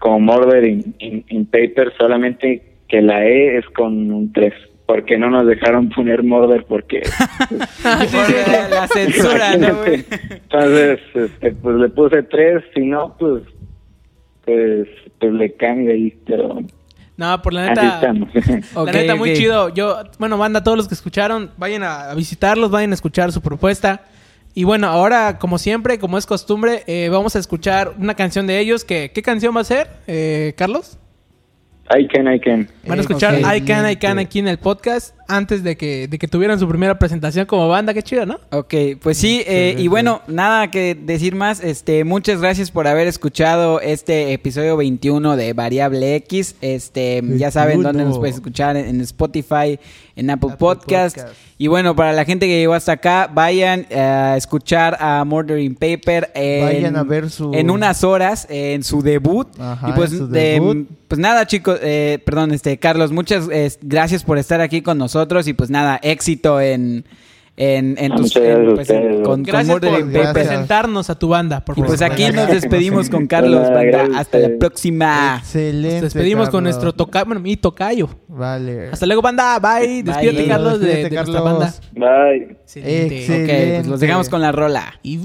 como Murder in, Paper solamente que la E es con un 3 porque no nos dejaron poner Murder porque sí. La, la censura, ¿no, güey? Entonces, este, pues le puse 3 si no pues pues pues le cambio ahí pero No, por la así neta. estamos Ok, la neta, muy chido. Yo, bueno, banda, todos los que escucharon, vayan a, visitarlos, vayan a escuchar su propuesta. Y bueno, ahora, como siempre, como es costumbre, eh, vamos a escuchar una canción de ellos. Que, ¿Qué canción va a ser, eh, Carlos? I can I can Van a escuchar. I Can, I Can aquí en el podcast antes de que, de que tuvieran su primera presentación como banda. Qué chido, ¿no? Ok, pues sí, eh, y bueno, nada que decir más. Este, muchas gracias por haber escuchado este episodio 21 de Variable X. Este, ya saben 21. dónde nos puedes escuchar en, Spotify, en Apple, Apple Podcast. Podcast. Y bueno, para la gente que llegó hasta acá, vayan eh, a escuchar a Murdering Paper en, Vayan a ver su- en unas horas en su debut. Ajá, y pues, en su de- debut. pues nada, chicos, eh, perdón, este Carlos, muchas eh, gracias por estar aquí con nosotros y pues nada, éxito en en, en tus Muchas gracias en, a pues, en- con, con Gracias por presentarnos a tu banda. Por Y pues aquí nos despedimos con Carlos, Hola, banda. Hasta la próxima. Excelente. Nos despedimos con nuestro tocayo, bueno, mi tocayo. Vale. Hasta luego, banda. Bye. Despídete, Bye. Carlos, de, Despídete, de nuestra Carlos. banda. Bye. Excelente. Excelente. Ok, pues los dejamos con la rola. Y...